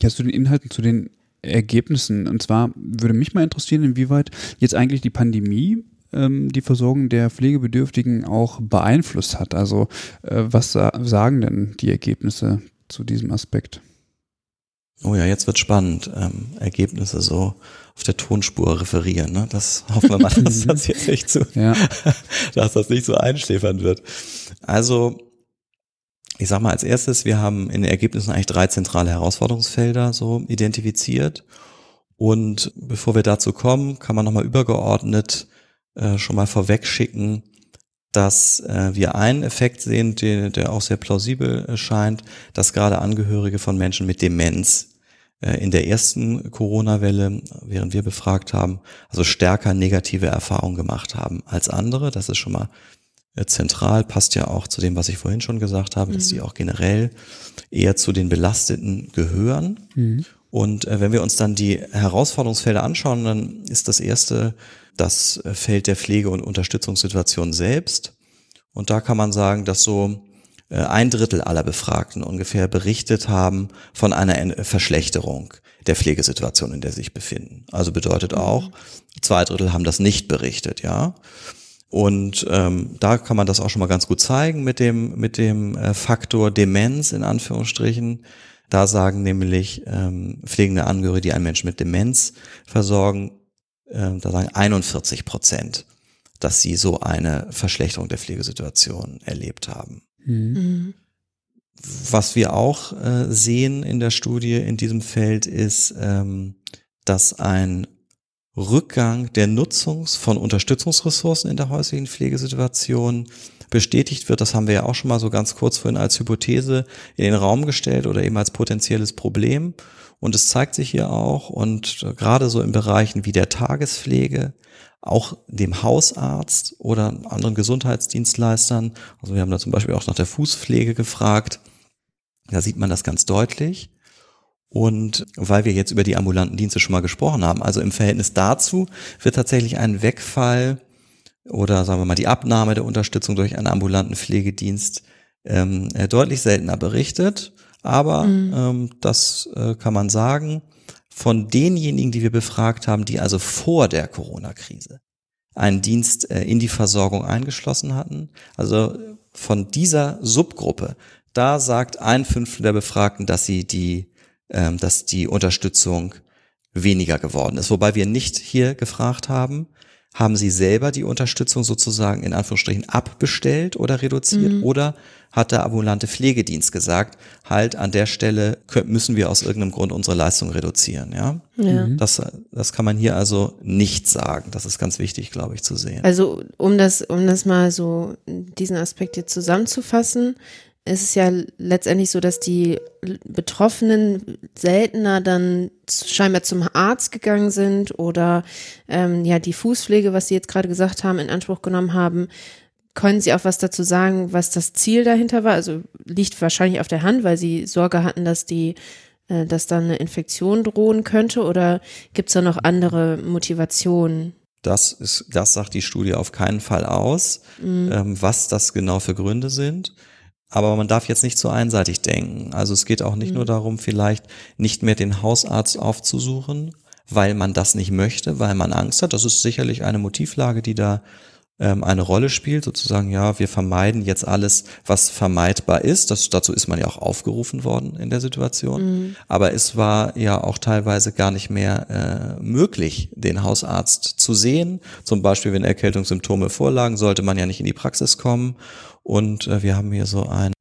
ja, zu den Inhalten, zu den Ergebnissen. Und zwar würde mich mal interessieren, inwieweit jetzt eigentlich die Pandemie ähm, die Versorgung der Pflegebedürftigen auch beeinflusst hat. Also äh, was sa sagen denn die Ergebnisse zu diesem Aspekt? Oh ja, jetzt wird spannend. Ähm, Ergebnisse so auf der Tonspur referieren. Ne? Das hoffen wir mal, dass das jetzt nicht so, ja. dass das nicht so einschläfern wird. Also ich sag mal als erstes, wir haben in den Ergebnissen eigentlich drei zentrale Herausforderungsfelder so identifiziert. Und bevor wir dazu kommen, kann man nochmal übergeordnet äh, schon mal vorweg schicken, dass äh, wir einen Effekt sehen, der, der auch sehr plausibel scheint, dass gerade Angehörige von Menschen mit Demenz äh, in der ersten Corona-Welle, während wir befragt haben, also stärker negative Erfahrungen gemacht haben als andere. Das ist schon mal äh, zentral, passt ja auch zu dem, was ich vorhin schon gesagt habe, mhm. dass die auch generell eher zu den Belasteten gehören. Mhm. Und äh, wenn wir uns dann die Herausforderungsfelder anschauen, dann ist das erste das äh, Feld der Pflege- und Unterstützungssituation selbst. Und da kann man sagen, dass so äh, ein Drittel aller Befragten ungefähr berichtet haben von einer Verschlechterung der Pflegesituation, in der sie sich befinden. Also bedeutet mhm. auch, zwei Drittel haben das nicht berichtet, ja. Und ähm, da kann man das auch schon mal ganz gut zeigen mit dem mit dem Faktor Demenz in Anführungsstrichen. Da sagen nämlich ähm, pflegende Angehörige, die einen Menschen mit Demenz versorgen, äh, da sagen 41 Prozent, dass sie so eine Verschlechterung der Pflegesituation erlebt haben. Mhm. Was wir auch äh, sehen in der Studie in diesem Feld ist, ähm, dass ein Rückgang der Nutzung von Unterstützungsressourcen in der häuslichen Pflegesituation bestätigt wird. Das haben wir ja auch schon mal so ganz kurz vorhin als Hypothese in den Raum gestellt oder eben als potenzielles Problem. Und es zeigt sich hier auch und gerade so in Bereichen wie der Tagespflege, auch dem Hausarzt oder anderen Gesundheitsdienstleistern. Also wir haben da zum Beispiel auch nach der Fußpflege gefragt. Da sieht man das ganz deutlich. Und weil wir jetzt über die ambulanten Dienste schon mal gesprochen haben, also im Verhältnis dazu wird tatsächlich ein Wegfall oder sagen wir mal die Abnahme der Unterstützung durch einen ambulanten Pflegedienst ähm, äh, deutlich seltener berichtet. Aber mhm. ähm, das äh, kann man sagen, von denjenigen, die wir befragt haben, die also vor der Corona-Krise einen Dienst äh, in die Versorgung eingeschlossen hatten, also von dieser Subgruppe, da sagt ein Fünftel der Befragten, dass sie die, ähm, dass die Unterstützung weniger geworden ist. Wobei wir nicht hier gefragt haben, haben Sie selber die Unterstützung sozusagen in Anführungsstrichen abbestellt oder reduziert mhm. oder hat der ambulante Pflegedienst gesagt, halt an der Stelle müssen wir aus irgendeinem Grund unsere Leistung reduzieren, ja? ja. Mhm. Das, das kann man hier also nicht sagen. Das ist ganz wichtig, glaube ich, zu sehen. Also, um das, um das mal so, diesen Aspekt jetzt zusammenzufassen, es ist ja letztendlich so, dass die Betroffenen seltener dann scheinbar zum Arzt gegangen sind oder ähm, ja die Fußpflege, was Sie jetzt gerade gesagt haben, in Anspruch genommen haben. Können Sie auch was dazu sagen, was das Ziel dahinter war? Also liegt wahrscheinlich auf der Hand, weil Sie Sorge hatten, dass die äh, dass dann eine Infektion drohen könnte oder gibt es da noch andere Motivationen? Das ist, das sagt die Studie auf keinen Fall aus, mhm. ähm, was das genau für Gründe sind. Aber man darf jetzt nicht zu einseitig denken. Also es geht auch nicht mhm. nur darum, vielleicht nicht mehr den Hausarzt aufzusuchen, weil man das nicht möchte, weil man Angst hat. Das ist sicherlich eine Motivlage, die da ähm, eine Rolle spielt, sozusagen, ja, wir vermeiden jetzt alles, was vermeidbar ist. Das, dazu ist man ja auch aufgerufen worden in der Situation. Mhm. Aber es war ja auch teilweise gar nicht mehr äh, möglich, den Hausarzt zu sehen. Zum Beispiel, wenn Erkältungssymptome vorlagen, sollte man ja nicht in die Praxis kommen. Und äh, wir haben hier so ein,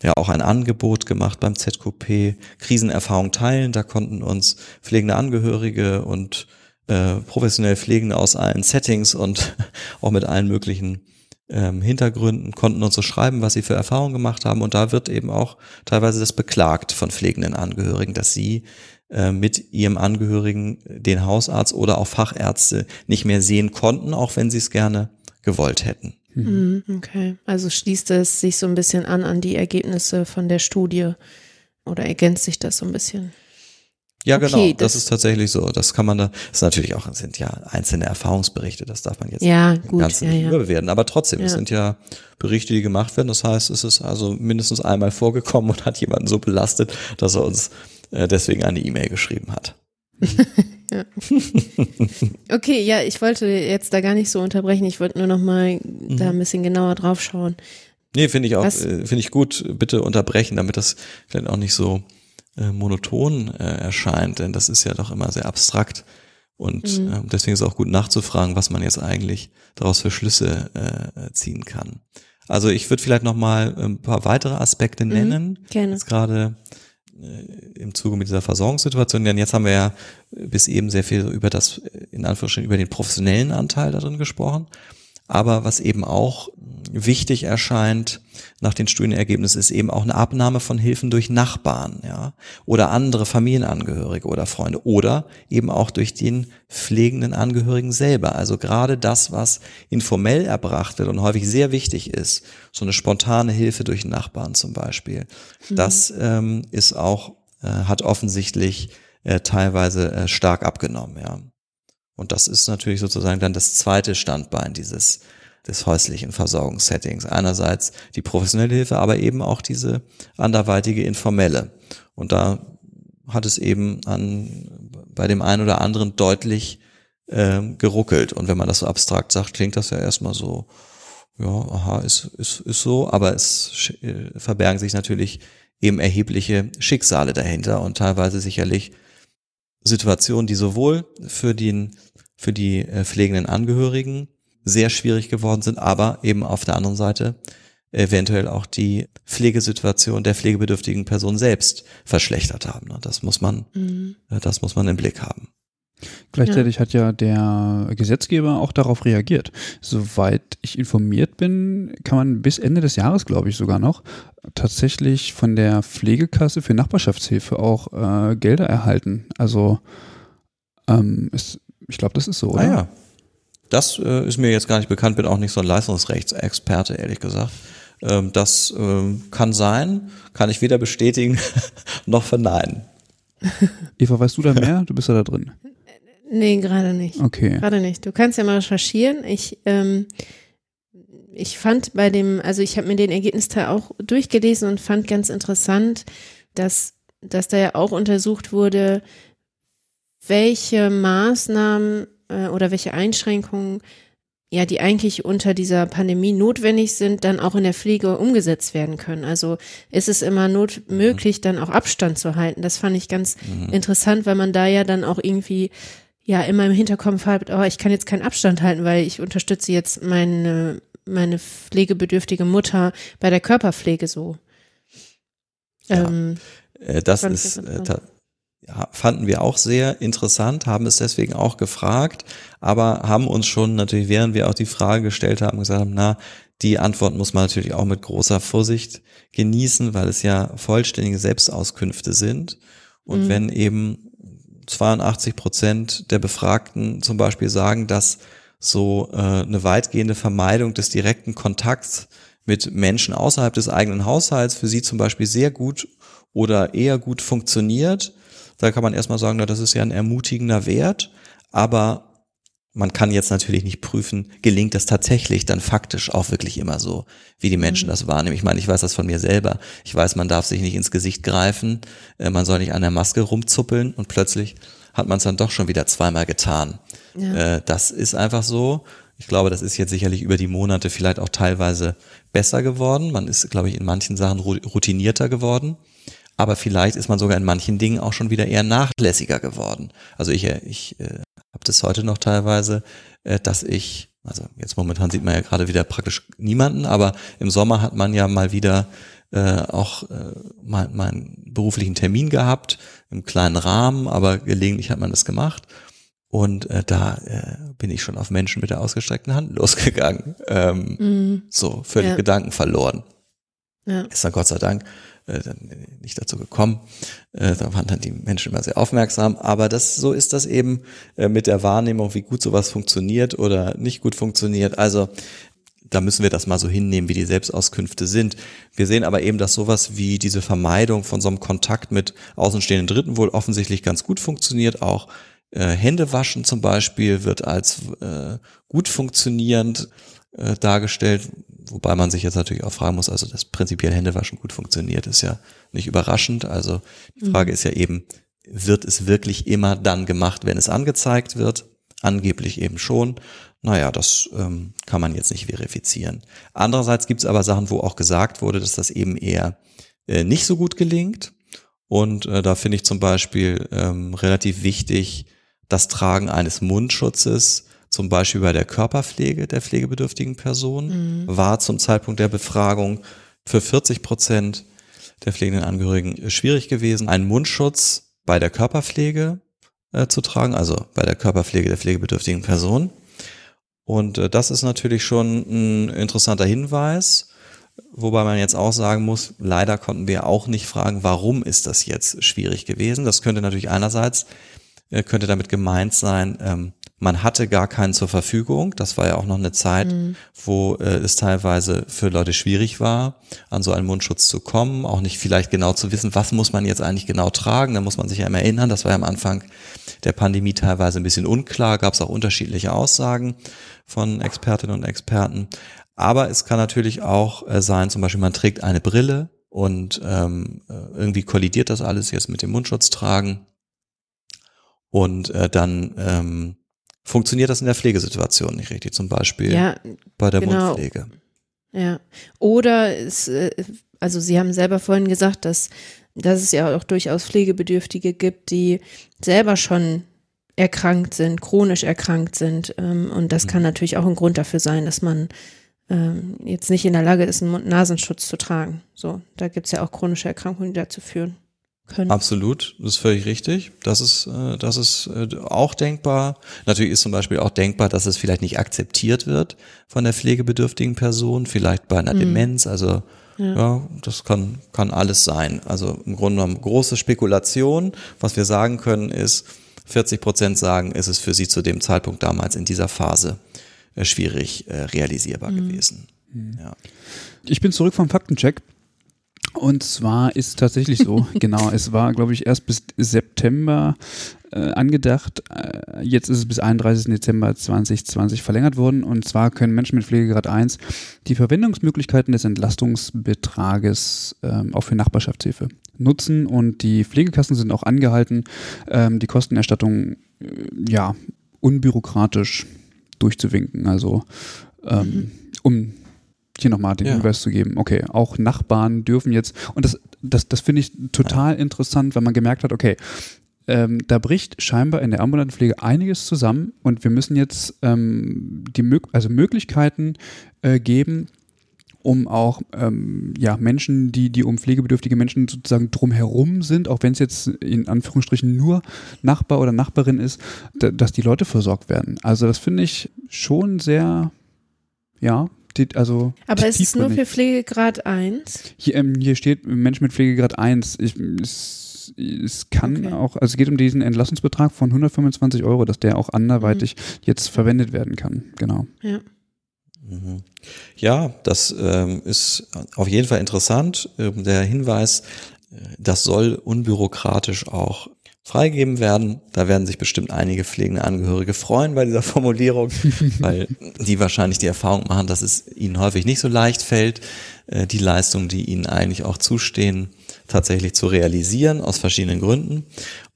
ja, auch ein Angebot gemacht beim ZQP, Krisenerfahrung teilen. Da konnten uns pflegende Angehörige und äh, professionell Pflegende aus allen Settings und auch mit allen möglichen ähm, Hintergründen konnten uns so schreiben, was sie für Erfahrungen gemacht haben. Und da wird eben auch teilweise das beklagt von pflegenden Angehörigen, dass sie äh, mit ihrem Angehörigen den Hausarzt oder auch Fachärzte nicht mehr sehen konnten, auch wenn sie es gerne gewollt hätten. Mhm. mhm. Okay, also schließt es sich so ein bisschen an an die Ergebnisse von der Studie oder ergänzt sich das so ein bisschen? Ja, Okay, genau. Das, das- ist tatsächlich so. Das kann man da, das ist natürlich auch, sind ja einzelne Erfahrungsberichte. Das darf man jetzt Ja, gut, Ganzen ja, nicht ja. überbewerten. Aber trotzdem, es Ja. sind ja Berichte, die gemacht werden. Das heißt, es ist also mindestens einmal vorgekommen und hat jemanden so belastet, dass er uns äh, deswegen eine E-Mail geschrieben hat. Okay, ja, ich wollte jetzt da gar nicht so unterbrechen. Ich wollte nur noch mal da ein bisschen genauer drauf schauen. Nee, finde ich auch, äh, finde ich gut. Bitte unterbrechen, damit das vielleicht auch nicht so äh, monoton äh, erscheint, denn das ist ja doch immer sehr abstrakt. Und Mhm. äh, deswegen ist es auch gut nachzufragen, was man jetzt eigentlich daraus für Schlüsse äh, ziehen kann. Also ich würde vielleicht noch mal ein paar weitere Aspekte nennen. Mhm. gerne. Jetzt gerade äh, im Zuge mit dieser Versorgungssituation, denn jetzt haben wir ja bis eben sehr viel über das, äh, in Anführungsstrichen, über den professionellen Anteil darin gesprochen. Aber was eben auch wichtig erscheint nach den Studienergebnissen ist eben auch eine Abnahme von Hilfen durch Nachbarn, ja, oder andere Familienangehörige oder Freunde oder eben auch durch den pflegenden Angehörigen selber. Also gerade das, was informell erbracht wird und häufig sehr wichtig ist, so eine spontane Hilfe durch Nachbarn zum Beispiel, das ähm, ist auch, äh, hat offensichtlich äh, teilweise äh, stark abgenommen, ja. Und das ist natürlich sozusagen dann das zweite Standbein dieses des häuslichen Versorgungssettings. Einerseits die professionelle Hilfe, aber eben auch diese anderweitige informelle. Und da hat es eben an, bei dem einen oder anderen deutlich ähm, geruckelt. Und wenn man das so abstrakt sagt, klingt das ja erstmal so, ja, aha, ist, ist, ist so, aber es äh, verbergen sich natürlich eben erhebliche Schicksale dahinter und teilweise sicherlich Situationen, die sowohl für den, für die äh, pflegenden Angehörigen sehr schwierig geworden sind, aber eben auf der anderen Seite eventuell auch die Pflegesituation der pflegebedürftigen Person selbst verschlechtert haben. Das muss man, Mhm. äh, das muss man im Blick haben. Gleichzeitig hat ja der Gesetzgeber auch darauf reagiert. Soweit ich informiert bin, kann man bis Ende des Jahres, glaube ich sogar noch, tatsächlich von der Pflegekasse für Nachbarschaftshilfe auch äh, Gelder erhalten. Also ähm, ist, ich glaube, das ist so, oder? Ah ja. Das äh, ist mir jetzt gar nicht bekannt, bin auch nicht so ein Leistungsrechtsexperte, ehrlich gesagt. Ähm, das ähm, kann sein, kann ich weder bestätigen noch verneinen. Eva, weißt du da mehr? Du bist ja da drin. Nee, gerade nicht. Okay. Gerade nicht. Du kannst ja mal recherchieren. Ich, ähm, ich fand bei dem, also ich habe mir den Ergebnisteil auch durchgelesen und fand ganz interessant, dass, dass da ja auch untersucht wurde, welche Maßnahmen äh, oder welche Einschränkungen ja, die eigentlich unter dieser Pandemie notwendig sind, dann auch in der Pflege umgesetzt werden können. Also ist es immer not möglich, dann auch Abstand zu halten. Das fand ich ganz interessant, weil man da ja dann auch irgendwie ja immer im Hinterkopf hat, oh, ich kann jetzt keinen Abstand halten, weil ich unterstütze jetzt meine, meine pflegebedürftige Mutter bei der Körperpflege so. Ja. Ähm, Äh, das ist, ganz äh, ja, fanden wir auch sehr interessant, haben es deswegen auch gefragt, aber haben uns schon natürlich, während wir auch die Frage gestellt haben, gesagt haben, na, die Antwort muss man natürlich auch mit großer Vorsicht genießen, weil es ja vollständige Selbstauskünfte sind. Und Mhm. wenn eben 82 Prozent der Befragten zum Beispiel sagen, dass so äh, eine weitgehende Vermeidung des direkten Kontakts mit Menschen außerhalb des eigenen Haushalts für sie zum Beispiel sehr gut oder eher gut funktioniert, da kann man erstmal sagen, na, das ist ja ein ermutigender Wert, aber man kann jetzt natürlich nicht prüfen, gelingt das tatsächlich dann faktisch auch wirklich immer so, wie die Menschen das wahrnehmen. Ich meine, ich weiß das von mir selber. Ich weiß, man darf sich nicht ins Gesicht greifen, äh, man soll nicht an der Maske rumzuppeln und plötzlich hat man es dann doch schon wieder zweimal getan. Ja. Äh, das ist einfach so. Ich glaube, das ist jetzt sicherlich über die Monate vielleicht auch teilweise besser geworden. Man ist, glaube ich, in manchen Sachen routinierter geworden. Aber vielleicht ist man sogar in manchen Dingen auch schon wieder eher nachlässiger geworden. Also ich, äh, ich äh, habe das heute noch teilweise, äh, dass ich, also jetzt momentan sieht man ja gerade wieder praktisch niemanden, aber im Sommer hat man ja mal wieder äh, auch äh, mal, mal einen beruflichen Termin gehabt, im kleinen Rahmen, aber gelegentlich hat man das gemacht. Und äh, da äh, bin ich schon auf Menschen mit der ausgestreckten Hand losgegangen. Ähm, mhm. so, völlig Ja. Gedanken verloren. ja. Ist dann Gott sei Dank äh, dann nicht dazu gekommen. Äh, da waren dann die Menschen immer sehr aufmerksam. Aber das so ist das eben äh, mit der Wahrnehmung, wie gut sowas funktioniert oder nicht gut funktioniert. Also da müssen wir das mal so hinnehmen, wie die Selbstauskünfte sind. Wir sehen aber eben, dass sowas wie diese Vermeidung von so einem Kontakt mit außenstehenden Dritten wohl offensichtlich ganz gut funktioniert. Auch äh, Händewaschen zum Beispiel wird als äh, gut funktionierend äh, dargestellt, wobei man sich jetzt natürlich auch fragen muss, also dass prinzipiell Händewaschen gut funktioniert, ist ja nicht überraschend. Also die Frage mhm. ist ja eben, wird es wirklich immer dann gemacht, wenn es angezeigt wird? Angeblich eben schon. Naja, das ähm, kann man jetzt nicht verifizieren. Andererseits gibt es aber Sachen, wo auch gesagt wurde, dass das eben eher äh, nicht so gut gelingt. Und äh, da finde ich zum Beispiel ähm, relativ wichtig das Tragen eines Mundschutzes, zum Beispiel bei der Körperpflege der pflegebedürftigen Person, mhm. war zum Zeitpunkt der Befragung für 40 Prozent der pflegenden Angehörigen schwierig gewesen, einen Mundschutz bei der Körperpflege äh, zu tragen, also bei der Körperpflege der pflegebedürftigen Person. Und äh, das ist natürlich schon ein interessanter Hinweis, wobei man jetzt auch sagen muss, leider konnten wir auch nicht fragen, warum ist das jetzt schwierig gewesen. Das könnte natürlich einerseits, äh, könnte damit gemeint sein, ähm, man hatte gar keinen zur Verfügung. Das war ja auch noch eine Zeit, mhm. wo äh, es teilweise für Leute schwierig war, an so einen Mundschutz zu kommen, auch nicht vielleicht genau zu wissen, was muss man jetzt eigentlich genau tragen. Da muss man sich ja immer erinnern, das war ja am Anfang der Pandemie teilweise ein bisschen unklar, gab es auch unterschiedliche Aussagen von Expertinnen und Experten. Aber es kann natürlich auch äh, sein, zum Beispiel man trägt eine Brille und ähm, äh, irgendwie kollidiert das alles jetzt mit dem Mundschutz tragen. Und äh, dann ähm, funktioniert das in der Pflegesituation nicht richtig, zum Beispiel ja, bei der genau. Mundpflege. Ja. Oder es, äh, also Sie haben selber vorhin gesagt, dass, dass es ja auch durchaus Pflegebedürftige gibt, die selber schon erkrankt sind, chronisch erkrankt sind. Ähm, und das kann mhm. natürlich auch ein Grund dafür sein, dass man ähm, jetzt nicht in der Lage ist, einen Mund-Nasenschutz zu tragen. So, da gibt es ja auch chronische Erkrankungen, die dazu führen können. Absolut, das ist völlig richtig. Das ist, äh, das ist äh, auch denkbar. Natürlich ist zum Beispiel auch denkbar, dass es vielleicht nicht akzeptiert wird von der pflegebedürftigen Person, vielleicht bei einer mhm. Demenz. Also ja. ja. das kann, kann alles sein. Also im Grunde genommen große Spekulation. Was wir sagen können ist, 40 Prozent sagen, ist es für sie zu dem Zeitpunkt damals in dieser Phase äh, schwierig äh, realisierbar mhm. gewesen. Mhm. Ja. Ich bin zurück vom Faktencheck. Und zwar ist tatsächlich so, genau, es war, glaube ich, erst bis September äh, angedacht. Äh, jetzt ist es bis 31. Dezember 2020 verlängert worden. Und zwar können Menschen mit Pflegegrad 1 die Verwendungsmöglichkeiten des Entlastungsbetrages ähm, auch für Nachbarschaftshilfe nutzen. Und die Pflegekassen sind auch angehalten, ähm, die Kostenerstattung äh, ja unbürokratisch durchzuwinken. Also ähm, mhm. um hier nochmal den ja. Hinweis zu geben, okay, auch Nachbarn dürfen jetzt, und das, das, das finde ich total ja. interessant, wenn man gemerkt hat, okay, ähm, da bricht scheinbar in der ambulanten Pflege einiges zusammen und wir müssen jetzt ähm, die also Möglichkeiten äh, geben, um auch ähm, ja, Menschen, die, die um pflegebedürftige Menschen sozusagen drumherum sind, auch wenn es jetzt in Anführungsstrichen nur Nachbar oder Nachbarin ist, dass die Leute versorgt werden. Also das finde ich schon sehr, ja, die, also Aber ist es nur für Pflegegrad 1? Hier, ähm, hier steht Mensch mit Pflegegrad 1. Ich, es, es kann okay. auch, also es geht um diesen Entlassungsbetrag von 125 Euro, dass der auch anderweitig mhm. jetzt verwendet werden kann. Genau. Ja. Mhm. Ja, das ähm, ist auf jeden Fall interessant. Ähm, der Hinweis, äh, das soll unbürokratisch auch freigegeben werden. Da werden sich bestimmt einige pflegende Angehörige freuen bei dieser Formulierung, weil die wahrscheinlich die Erfahrung machen, dass es ihnen häufig nicht so leicht fällt, äh, die Leistungen, die ihnen eigentlich auch zustehen, tatsächlich zu realisieren, aus verschiedenen Gründen.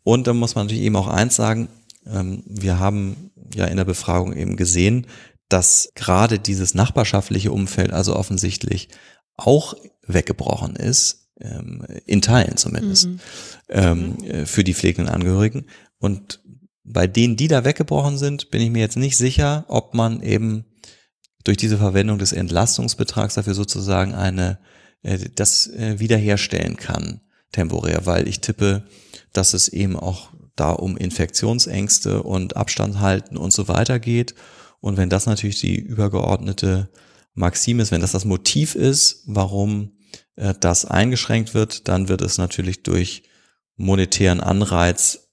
Und da muss man natürlich eben auch eins sagen, ähm, wir haben ja in der Befragung eben gesehen, dass gerade dieses nachbarschaftliche Umfeld also offensichtlich auch weggebrochen ist ähm, in Teilen zumindest, mhm. ähm, mhm. Äh, für die pflegenden Angehörigen. Und bei denen, die da weggebrochen sind, bin ich mir jetzt nicht sicher, ob man eben durch diese Verwendung des Entlastungsbetrags dafür sozusagen eine, äh, das äh, wiederherstellen kann, temporär, weil ich tippe, dass es eben auch da um Infektionsängste und Abstand halten und so weiter geht. Und wenn das natürlich die übergeordnete Maxim ist, wenn das das Motiv ist, warum äh, das eingeschränkt wird, dann wird es natürlich durch monetären Anreiz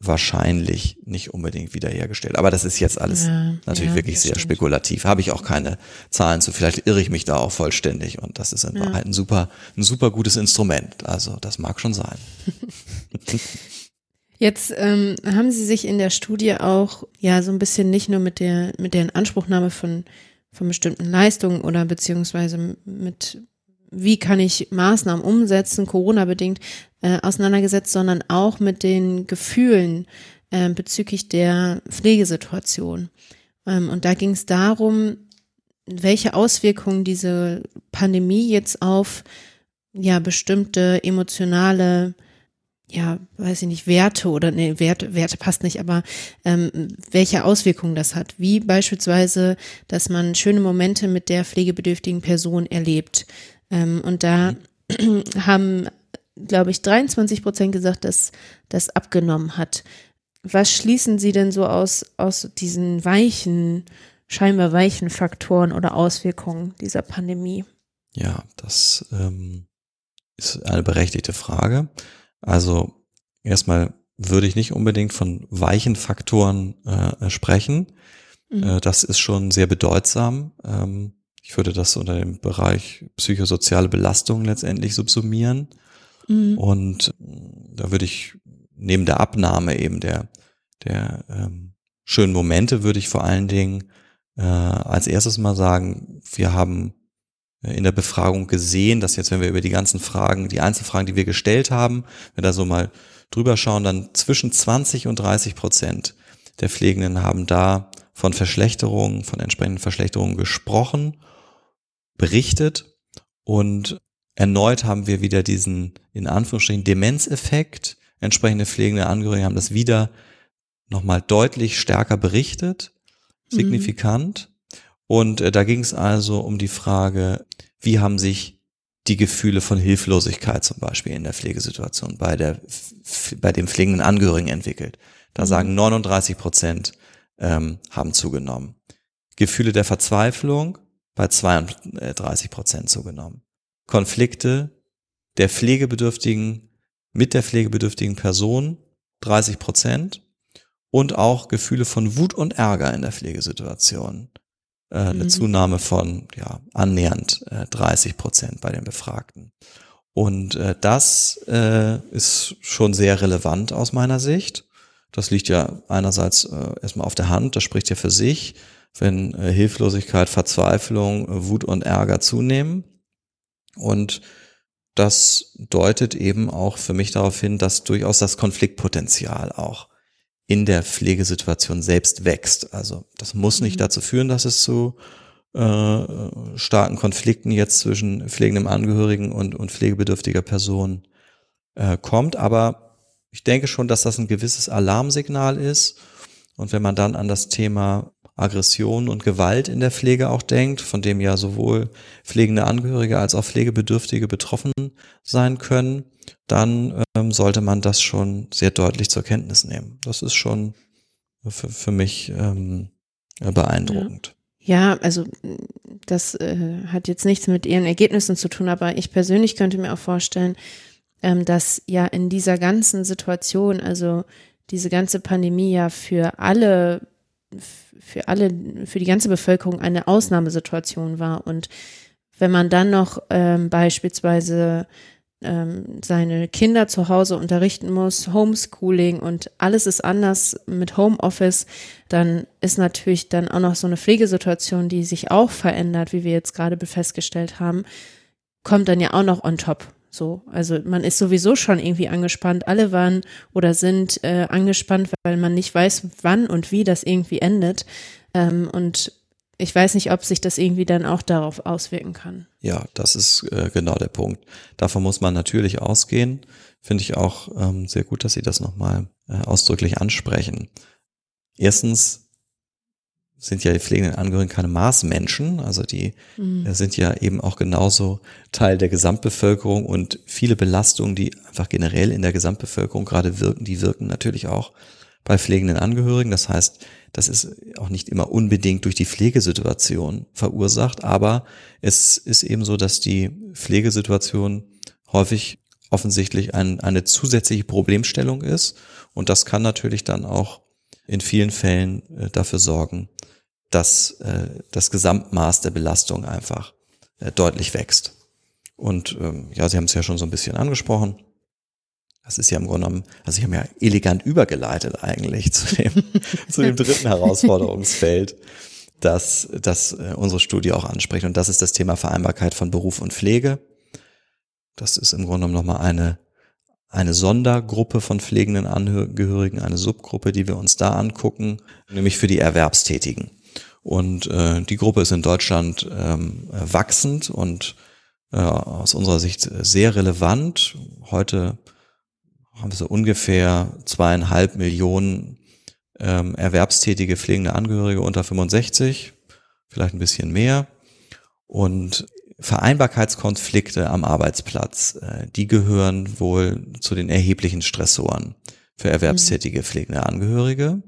wahrscheinlich nicht unbedingt wiederhergestellt. Aber das ist jetzt alles Ja, natürlich ja, wirklich sehr stimmt. spekulativ. Habe ich auch keine Zahlen zu. Vielleicht irre ich mich da auch vollständig. Und das ist in Ja. Wahrheit ein super, ein super gutes Instrument. Also das mag schon sein. Jetzt ähm, haben Sie sich in der Studie auch ja so ein bisschen nicht nur mit der mit der Inanspruchnahme von von bestimmten Leistungen oder beziehungsweise mit wie kann ich Maßnahmen umsetzen, Corona bedingt äh, auseinandergesetzt, sondern auch mit den Gefühlen äh, bezüglich der Pflegesituation. Ähm, und da ging es darum, welche Auswirkungen diese Pandemie jetzt auf ja bestimmte emotionale ja, weiß ich nicht, Werte oder nee, Werte, Werte passt nicht, aber ähm, welche Auswirkungen das hat. Wie beispielsweise, dass man schöne Momente mit der pflegebedürftigen Person erlebt. Ähm, und da haben, glaube ich, 23 Prozent gesagt, dass das abgenommen hat. Was schließen Sie denn so aus, aus diesen weichen, scheinbar weichen Faktoren oder Auswirkungen dieser Pandemie? Ja, das ähm, ist eine berechtigte Frage. Also erstmal würde ich nicht unbedingt von weichen Faktoren äh, sprechen. Mhm. Äh, das ist schon sehr bedeutsam. Ähm, ich würde das unter dem Bereich psychosoziale Belastung letztendlich subsumieren. Mhm. Und äh, da würde ich neben der Abnahme eben der, der ähm, schönen Momente, würde ich vor allen Dingen äh, als erstes mal sagen, wir haben äh, in der Befragung gesehen, dass jetzt, wenn wir über die ganzen Fragen, die Einzelfragen, die wir gestellt haben, wenn wir da so mal drüber schauen, dann zwischen 20 und 30 Prozent der Pflegenden haben da von Verschlechterungen, von entsprechenden Verschlechterungen gesprochen, berichtet und erneut haben wir wieder diesen, in Anführungsstrichen, Demenzeffekt. Entsprechende pflegende Angehörige haben das wieder nochmal deutlich stärker berichtet, signifikant. Und äh, da ging es also um die Frage, wie haben sich die Gefühle von Hilflosigkeit zum Beispiel in der Pflegesituation bei der, bei dem pflegenden Angehörigen entwickelt. Da Mhm. sagen 39 Prozent ähm, haben zugenommen. Gefühle der Verzweiflung bei 32 Prozent zugenommen. Konflikte der Pflegebedürftigen mit der pflegebedürftigen Person 30 Prozent und auch Gefühle von Wut und Ärger in der Pflegesituation. Äh, eine Mhm. Zunahme von ja, annähernd äh, 30 Prozent bei den Befragten. Und äh, das äh, ist schon sehr relevant aus meiner Sicht. Das liegt ja einerseits äh, erstmal auf der Hand, das spricht ja für sich, wenn äh, Hilflosigkeit, Verzweiflung, äh, Wut und Ärger zunehmen. Und das deutet eben auch für mich darauf hin, dass durchaus das Konfliktpotenzial auch in der Pflegesituation selbst wächst. Also das muss nicht Mhm. dazu führen, dass es zu äh, starken Konflikten jetzt zwischen pflegendem Angehörigen und, und pflegebedürftiger Person äh, kommt, aber ich denke schon, dass das ein gewisses Alarmsignal ist. Und wenn man dann an das Thema Aggression und Gewalt in der Pflege auch denkt, von dem ja sowohl pflegende Angehörige als auch Pflegebedürftige betroffen sein können, dann ähm, sollte man das schon sehr deutlich zur Kenntnis nehmen. Das ist schon für, für mich ähm, beeindruckend. Ja, also mh, das äh, hat jetzt nichts mit ihren Ergebnissen zu tun, aber ich persönlich könnte mir auch vorstellen, ähm, dass ja in dieser ganzen Situation, also diese ganze Pandemie ja für alle, für alle, für die ganze Bevölkerung eine Ausnahmesituation war. Und wenn man dann noch ähm, beispielsweise ähm, seine Kinder zu Hause unterrichten muss, Homeschooling und alles ist anders mit Homeoffice, dann ist natürlich dann auch noch so eine Pflegesituation, die sich auch verändert, wie wir jetzt gerade festgestellt haben, kommt dann ja auch noch on top. So, also man ist sowieso schon irgendwie angespannt. Alle waren oder sind äh, angespannt, weil man nicht weiß, wann und wie das irgendwie endet. Ähm, und ich weiß nicht, ob sich das irgendwie dann auch darauf auswirken kann. Ja, das ist äh, genau der Punkt. Davon muss man natürlich ausgehen. Finde ich auch ähm, sehr gut, dass Sie das nochmal äh, ausdrücklich ansprechen. Erstens sind ja die pflegenden Angehörigen keine Maßmenschen, also die Mhm. äh, sind ja eben auch genauso Teil der Gesamtbevölkerung und viele Belastungen, die einfach generell in der Gesamtbevölkerung gerade wirken, die wirken natürlich auch bei pflegenden Angehörigen. Das heißt, das ist auch nicht immer unbedingt durch die Pflegesituation verursacht, aber es ist eben so, dass die Pflegesituation häufig offensichtlich ein, eine zusätzliche Problemstellung ist. Und das kann natürlich dann auch in vielen Fällen äh, dafür sorgen, dass äh, das Gesamtmaß der Belastung einfach äh, deutlich wächst. Und ähm, ja, Sie haben es ja schon so ein bisschen angesprochen. Das ist ja im Grunde genommen, also Sie haben ja elegant übergeleitet eigentlich zu dem, zu dem dritten Herausforderungsfeld, das, das äh, unsere Studie auch anspricht. Und das ist das Thema Vereinbarkeit von Beruf und Pflege. Das ist im Grunde genommen nochmal eine, eine Sondergruppe von pflegenden Angehörigen, eine Subgruppe, die wir uns da angucken, nämlich für die Erwerbstätigen. Und äh, die Gruppe ist in Deutschland ähm, wachsend und äh, aus unserer Sicht sehr relevant. Heute haben wir so ungefähr zweieinhalb Millionen ähm, erwerbstätige pflegende Angehörige unter 65, vielleicht ein bisschen mehr. Und Vereinbarkeitskonflikte am Arbeitsplatz, äh, die gehören wohl zu den erheblichen Stressoren für erwerbstätige pflegende Angehörige.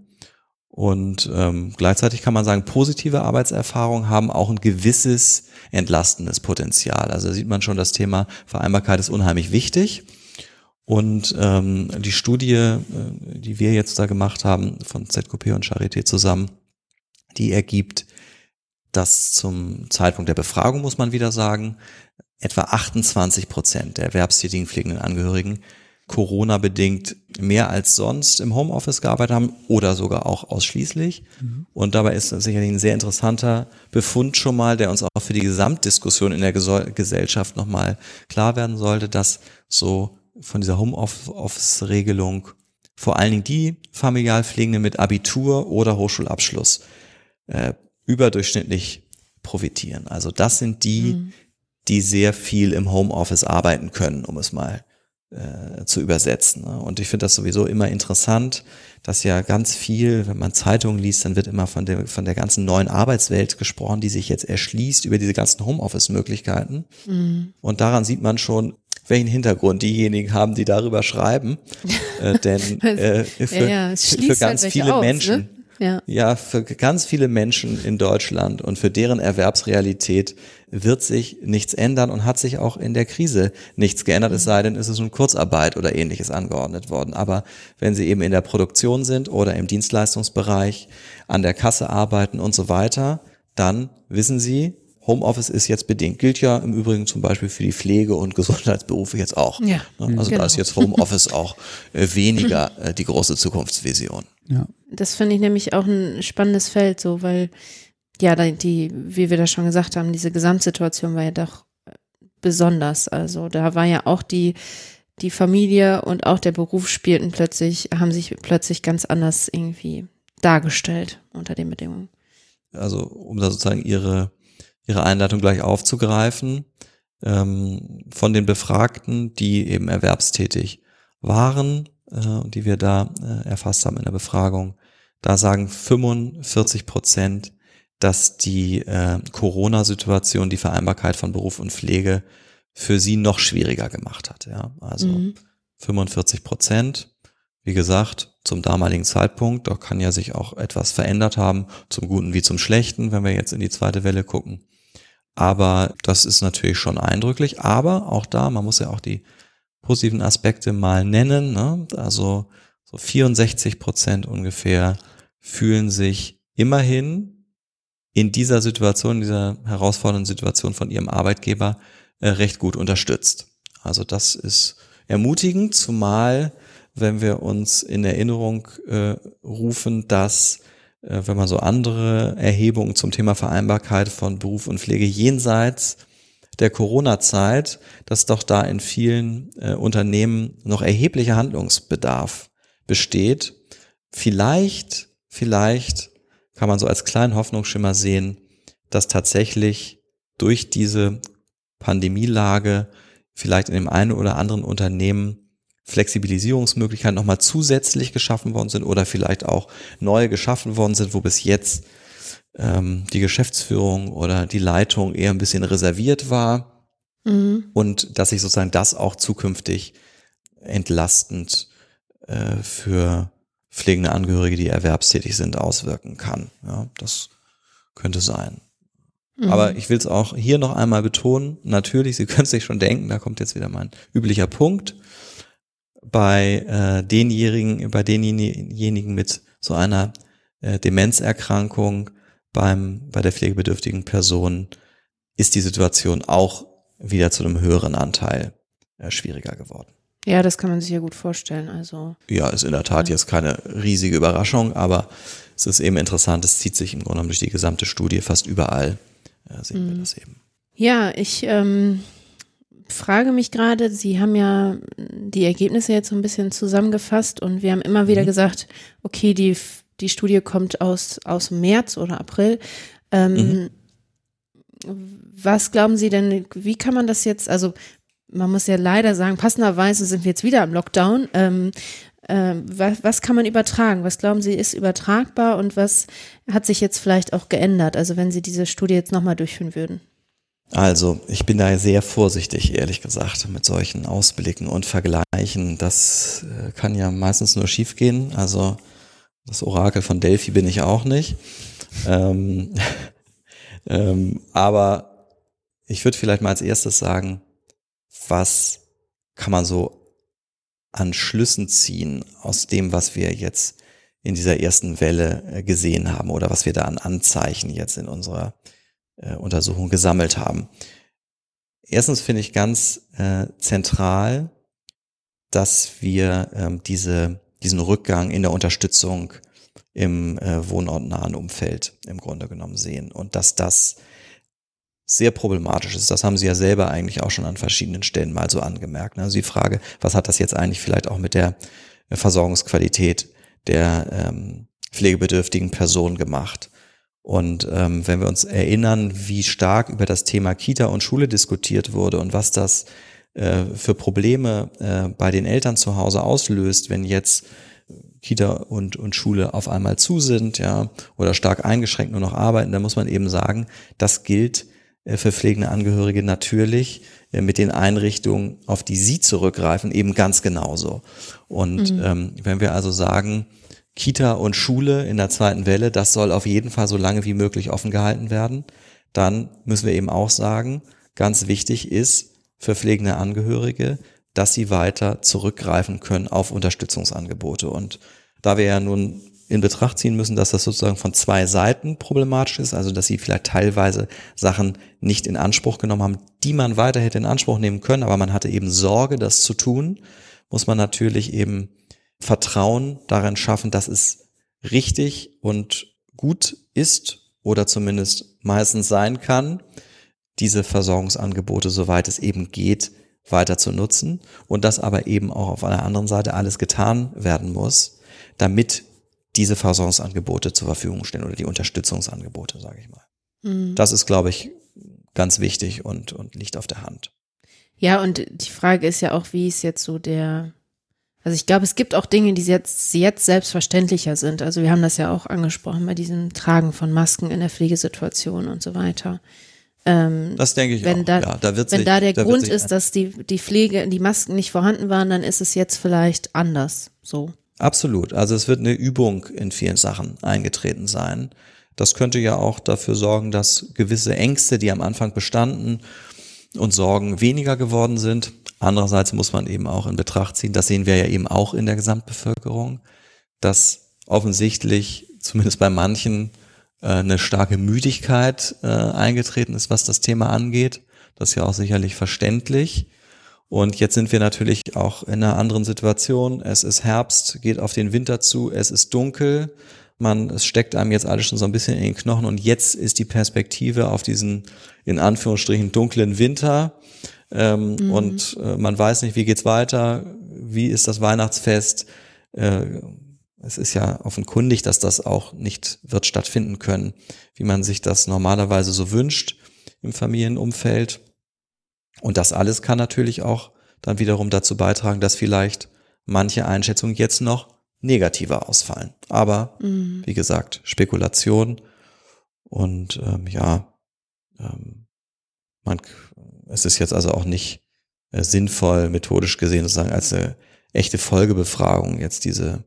Und ähm, gleichzeitig kann man sagen, positive Arbeitserfahrungen haben auch ein gewisses entlastendes Potenzial. Also sieht man schon, das Thema Vereinbarkeit ist unheimlich wichtig. Und ähm, die Studie, äh, die wir jetzt da gemacht haben von ZQP und Charité zusammen, die ergibt, dass zum Zeitpunkt der Befragung, muss man wieder sagen, etwa 28 Prozent der erwerbstätigen pflegenden Angehörigen Corona-bedingt mehr als sonst im Homeoffice gearbeitet haben oder sogar auch ausschließlich. Mhm. Und dabei ist sicherlich ein sehr interessanter Befund schon mal, der uns auch für die Gesamtdiskussion in der Gesellschaft nochmal klar werden sollte, dass so von dieser Homeoffice-Regelung vor allen Dingen die Familialpflegende mit Abitur oder Hochschulabschluss äh, überdurchschnittlich profitieren. Also das sind die, mhm. die sehr viel im Homeoffice arbeiten können, um es mal äh, zu übersetzen. Ne? Und ich finde das sowieso immer interessant, dass ja ganz viel, wenn man Zeitungen liest, dann wird immer von der, von der ganzen neuen Arbeitswelt gesprochen, die sich jetzt erschließt über diese ganzen Homeoffice-Möglichkeiten. Mhm. Und daran sieht man schon, welchen Hintergrund diejenigen haben, die darüber schreiben. äh, denn äh, für, ja, ja, für ganz halt viele aus, Menschen, ne? Ja. ja, für ganz viele Menschen in Deutschland und für deren Erwerbsrealität wird sich nichts ändern und hat sich auch in der Krise nichts geändert, es sei denn, es ist nun Kurzarbeit oder ähnliches angeordnet worden. Aber wenn Sie eben in der Produktion sind oder im Dienstleistungsbereich, an der Kasse arbeiten und so weiter, dann wissen Sie, Homeoffice ist jetzt bedingt. Gilt ja im Übrigen zum Beispiel für die Pflege- und Gesundheitsberufe jetzt auch. Ja, ne? also genau. da ist jetzt Homeoffice auch äh, weniger äh, die große Zukunftsvision. Ja. Das finde ich nämlich auch ein spannendes Feld, so, weil ja, die, wie wir das schon gesagt haben, diese Gesamtsituation war ja doch äh, besonders. Also da war ja auch die, die Familie und auch der Beruf spielten plötzlich, haben sich plötzlich ganz anders irgendwie dargestellt unter den Bedingungen. Also um da sozusagen ihre, ihre Einleitung gleich aufzugreifen, ähm, von den Befragten, die eben erwerbstätig waren, äh, die wir da äh, erfasst haben in der Befragung, da sagen 45 Prozent, dass die äh, Corona-Situation die Vereinbarkeit von Beruf und Pflege für sie noch schwieriger gemacht hat. Ja, also mhm. 45 Prozent. Wie gesagt, zum damaligen Zeitpunkt, da kann ja sich auch etwas verändert haben, zum Guten wie zum Schlechten, wenn wir jetzt in die zweite Welle gucken. Aber das ist natürlich schon eindrücklich. Aber auch da, man muss ja auch die positiven Aspekte mal nennen. Ne? Also so 64 Prozent ungefähr fühlen sich immerhin in dieser Situation, in dieser herausfordernden Situation von ihrem Arbeitgeber äh, recht gut unterstützt. Also das ist ermutigend, zumal wenn wir uns in Erinnerung äh, rufen, dass äh, wenn man so andere Erhebungen zum Thema Vereinbarkeit von Beruf und Pflege jenseits der Corona-Zeit, dass doch da in vielen äh, Unternehmen noch erheblicher Handlungsbedarf besteht. Vielleicht, vielleicht kann man so als kleinen Hoffnungsschimmer sehen, dass tatsächlich durch diese Pandemielage vielleicht in dem einen oder anderen Unternehmen Flexibilisierungsmöglichkeiten nochmal zusätzlich geschaffen worden sind oder vielleicht auch neue geschaffen worden sind, wo bis jetzt ähm, die Geschäftsführung oder die Leitung eher ein bisschen reserviert war mhm. und dass sich sozusagen das auch zukünftig entlastend äh, für pflegende Angehörige, die erwerbstätig sind, auswirken kann. Ja, das könnte sein. Mhm. Aber ich will es auch hier noch einmal betonen. Natürlich, Sie können sich schon denken, da kommt jetzt wieder mein üblicher Punkt. Bei äh, denjenigen, bei denjenigen mit so einer äh, Demenzerkrankung beim, bei der pflegebedürftigen Person ist die Situation auch wieder zu einem höheren Anteil äh, schwieriger geworden. Ja, das kann man sich ja gut vorstellen. Also ja, ist in der Tat jetzt keine riesige Überraschung, aber es ist eben interessant. Es zieht sich im Grunde genommen durch die gesamte Studie fast überall. Ja, sehen mhm. wir das eben. Ja, ich ähm, frage mich gerade. Sie haben ja die Ergebnisse jetzt so ein bisschen zusammengefasst und wir haben immer wieder mhm. gesagt, okay, die die Studie kommt aus aus März oder April. Ähm, mhm. Was glauben Sie denn, wie kann man das jetzt, also man muss ja leider sagen, passenderweise sind wir jetzt wieder im Lockdown. Ähm, äh, was, was kann man übertragen? Was glauben Sie, ist übertragbar und was hat sich jetzt vielleicht auch geändert? Also wenn Sie diese Studie jetzt nochmal durchführen würden. Also, ich bin da sehr vorsichtig, ehrlich gesagt, mit solchen Ausblicken und Vergleichen. Das äh, kann ja meistens nur schiefgehen. Also, das Orakel von Delphi bin ich auch nicht. Ähm, ähm, aber ich würde vielleicht mal als erstes sagen, was kann man so an Schlüssen ziehen aus dem, was wir jetzt in dieser ersten Welle äh, gesehen haben oder was wir da an Anzeichen jetzt in unserer äh, Untersuchung gesammelt haben. Erstens finde ich ganz äh, zentral, dass wir ähm, diese, diesen Rückgang in der Unterstützung im äh, wohnortnahen Umfeld im Grunde genommen sehen und dass das sehr problematisch ist. Das haben Sie ja selber eigentlich auch schon an verschiedenen Stellen mal so angemerkt. Also die Frage, was hat das jetzt eigentlich vielleicht auch mit der Versorgungsqualität der ähm, pflegebedürftigen Person gemacht? Und ähm, wenn wir uns erinnern, wie stark über das Thema Kita und Schule diskutiert wurde und was das äh, für Probleme äh, bei den Eltern zu Hause auslöst, wenn jetzt Kita und, und Schule auf einmal zu sind, ja, oder stark eingeschränkt nur noch arbeiten, dann muss man eben sagen, das gilt äh, für pflegende Angehörige natürlich äh, mit den Einrichtungen, auf die sie zurückgreifen, eben ganz genauso. Und mhm. ähm, wenn wir also sagen, Kita und Schule in der zweiten Welle, das soll auf jeden Fall so lange wie möglich offen gehalten werden, dann müssen wir eben auch sagen, ganz wichtig ist für pflegende Angehörige, dass sie weiter zurückgreifen können auf Unterstützungsangebote. Und da wir ja nun in Betracht ziehen müssen, dass das sozusagen von zwei Seiten problematisch ist, also dass sie vielleicht teilweise Sachen nicht in Anspruch genommen haben, die man weiter hätte in Anspruch nehmen können, aber man hatte eben Sorge, das zu tun, muss man natürlich eben Vertrauen darin schaffen, dass es richtig und gut ist oder zumindest meistens sein kann, diese Versorgungsangebote, soweit es eben geht, weiter zu nutzen und dass aber eben auch auf einer anderen Seite alles getan werden muss, damit diese Versorgungsangebote zur Verfügung stellen oder die Unterstützungsangebote, sage ich mal. Mhm. Das ist, glaube ich, ganz wichtig und, und liegt auf der Hand. Ja, und die Frage ist ja auch, wie ist jetzt so der, also ich glaube, es gibt auch Dinge, die jetzt, jetzt selbstverständlicher sind. Also wir haben das ja auch angesprochen bei diesem Tragen von Masken in der Pflegesituation und so weiter. Ähm, das denke ich wenn auch. Da, ja, da wenn sich, da der da Grund ist, dass die, die Pflege, die Masken nicht vorhanden waren, dann ist es jetzt vielleicht anders. So. Absolut. Also es wird eine Übung in vielen Sachen eingetreten sein. Das könnte ja auch dafür sorgen, dass gewisse Ängste, die am Anfang bestanden und Sorgen weniger geworden sind. Andererseits muss man eben auch in Betracht ziehen, das sehen wir ja eben auch in der Gesamtbevölkerung, dass offensichtlich, zumindest bei manchen, eine starke Müdigkeit äh, eingetreten ist, was das Thema angeht. Das ist ja auch sicherlich verständlich. Und jetzt sind wir natürlich auch in einer anderen Situation. Es ist Herbst, geht auf den Winter zu, es ist dunkel. Man, es steckt einem jetzt alles schon so ein bisschen in den Knochen und jetzt ist die Perspektive auf diesen, in Anführungsstrichen, dunklen Winter. Ähm, mhm. Und äh, man weiß nicht, wie geht's weiter, wie ist das Weihnachtsfest. Äh, es ist ja offenkundig, dass das auch nicht wird stattfinden können, wie man sich das normalerweise so wünscht im Familienumfeld. Und das alles kann natürlich auch dann wiederum dazu beitragen, dass vielleicht manche Einschätzungen jetzt noch negativer ausfallen. Aber mhm. wie gesagt, Spekulation und ähm, ja, ähm, man, es ist jetzt also auch nicht äh, sinnvoll, methodisch gesehen sozusagen als eine echte Folgebefragung jetzt diese äh,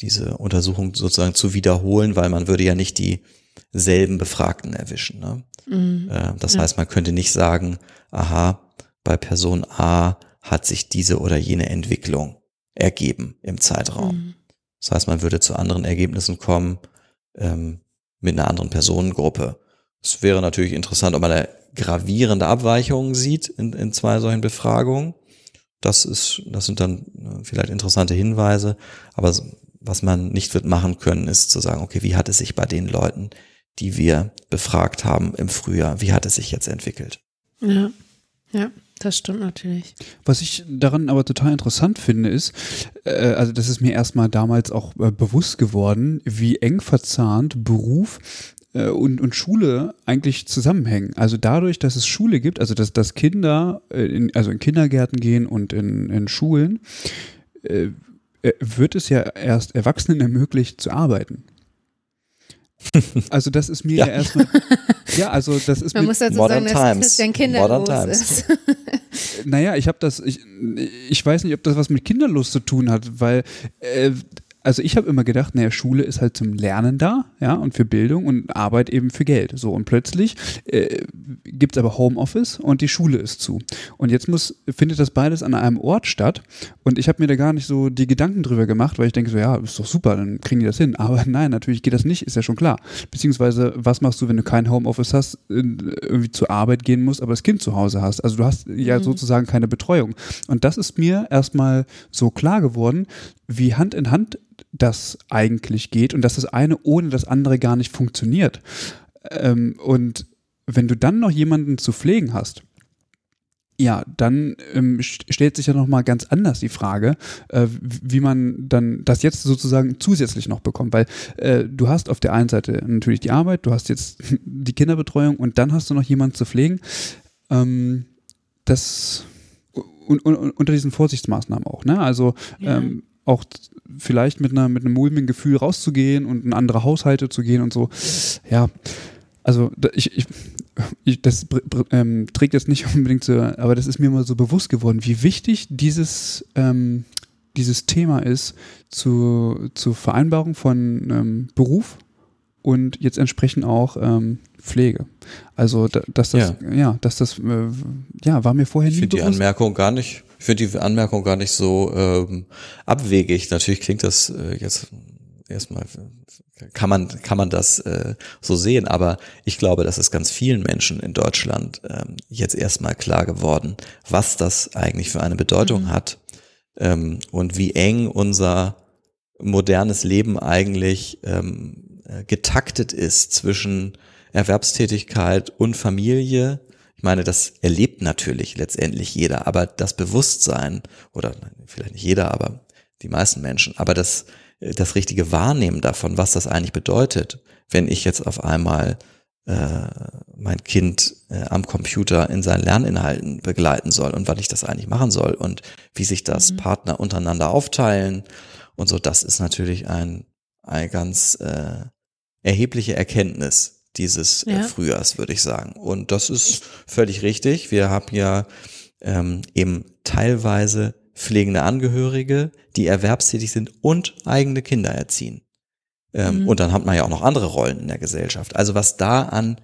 diese Untersuchung sozusagen zu wiederholen, weil man würde ja nicht die selben Befragten erwischen. Ne? Mhm. Äh, das ja. heißt, man könnte nicht sagen, aha, bei Person A hat sich diese oder jene Entwicklung ergeben im Zeitraum. Mhm. Das heißt, man würde zu anderen Ergebnissen kommen ähm, mit einer anderen Personengruppe. Es wäre natürlich interessant, ob man da gravierende Abweichungen sieht in, in zwei solchen Befragungen. Das ist, das sind dann äh, vielleicht interessante Hinweise. Aber was man nicht wird machen können, ist zu sagen, okay, wie hat es sich bei den Leuten, die wir befragt haben im Frühjahr, wie hat es sich jetzt entwickelt? Ja, ja. Das stimmt natürlich. Was ich daran aber total interessant finde, ist, äh, also das ist mir erstmal damals auch äh, bewusst geworden, wie eng verzahnt Beruf und, und Schule eigentlich zusammenhängen. Also dadurch, dass es Schule gibt, also dass, dass Kinder äh, in, also in Kindergärten gehen und in, in Schulen, äh, äh wird es ja erst Erwachsenen ermöglicht zu arbeiten. Also das ist mir ja, ja erstmal, ja, also das ist Man muss dazu Modern sagen, Times. dass Christian kinderlos Modern ist. naja, ich habe das, ich, ich weiß nicht, ob das was mit Kinderlos zu tun hat, weil äh, also ich habe immer gedacht, naja, Schule ist halt zum Lernen da, ja, und für Bildung und Arbeit eben für Geld. So, und plötzlich äh, gibt es aber Homeoffice und die Schule ist zu. Und jetzt muss, findet das beides an einem Ort statt. Und ich habe mir da gar nicht so die Gedanken drüber gemacht, weil ich denke so, ja, ist doch super, dann kriegen die das hin. Aber nein, natürlich geht das nicht, ist ja schon klar. Beziehungsweise, was machst du, wenn du kein Homeoffice hast, irgendwie zur Arbeit gehen musst, aber das Kind zu Hause hast? Also du hast ja mhm. sozusagen keine Betreuung. Und das ist mir erstmal so klar geworden, wie Hand in Hand das eigentlich geht und dass das eine ohne das andere gar nicht funktioniert. Ähm, und wenn du dann noch jemanden zu pflegen hast, ja, dann ähm, stellt sich ja nochmal ganz anders die Frage, äh, wie man dann das jetzt sozusagen zusätzlich noch bekommt, weil äh, du hast auf der einen Seite natürlich die Arbeit, du hast jetzt die Kinderbetreuung und dann hast du noch jemanden zu pflegen. Ähm, das und, und, unter diesen Vorsichtsmaßnahmen auch, ne? Also ja. ähm, auch vielleicht mit einer mit einem mulmigen Gefühl rauszugehen und in andere Haushalte zu gehen und so. Ja, also ich, ich, ich das ähm, trägt jetzt nicht unbedingt so, aber das ist mir mal so bewusst geworden, wie wichtig dieses ähm, dieses Thema ist zu, zur Vereinbarung von ähm, Beruf und jetzt entsprechend auch ähm, Pflege. Also dass das ja, ja dass das äh, ja war mir vorher nie ich bewusst. die Anmerkung gar nicht ich finde die Anmerkung gar nicht so ähm, abwegig. Natürlich klingt das äh, jetzt erstmal kann man kann man das äh, so sehen, aber ich glaube, das ist ganz vielen Menschen in Deutschland ähm, jetzt erstmal klar geworden, was das eigentlich für eine Bedeutung mhm. hat ähm, und wie eng unser modernes Leben eigentlich ähm, äh, getaktet ist zwischen Erwerbstätigkeit und Familie meine, das erlebt natürlich letztendlich jeder, aber das Bewusstsein, oder vielleicht nicht jeder, aber die meisten Menschen, aber das, das richtige Wahrnehmen davon, was das eigentlich bedeutet, wenn ich jetzt auf einmal äh, mein Kind äh, am Computer in seinen Lerninhalten begleiten soll und wann ich das eigentlich machen soll und wie sich das mhm. Partner untereinander aufteilen und so, das ist natürlich ein, eine ganz äh, erhebliche Erkenntnis, dieses äh, ja. Frühjahrs, würde ich sagen. Und das ist völlig richtig. Wir haben ja ähm, eben teilweise pflegende Angehörige, die erwerbstätig sind und eigene Kinder erziehen. Ähm, mhm. Und dann hat man ja auch noch andere Rollen in der Gesellschaft. Also was da an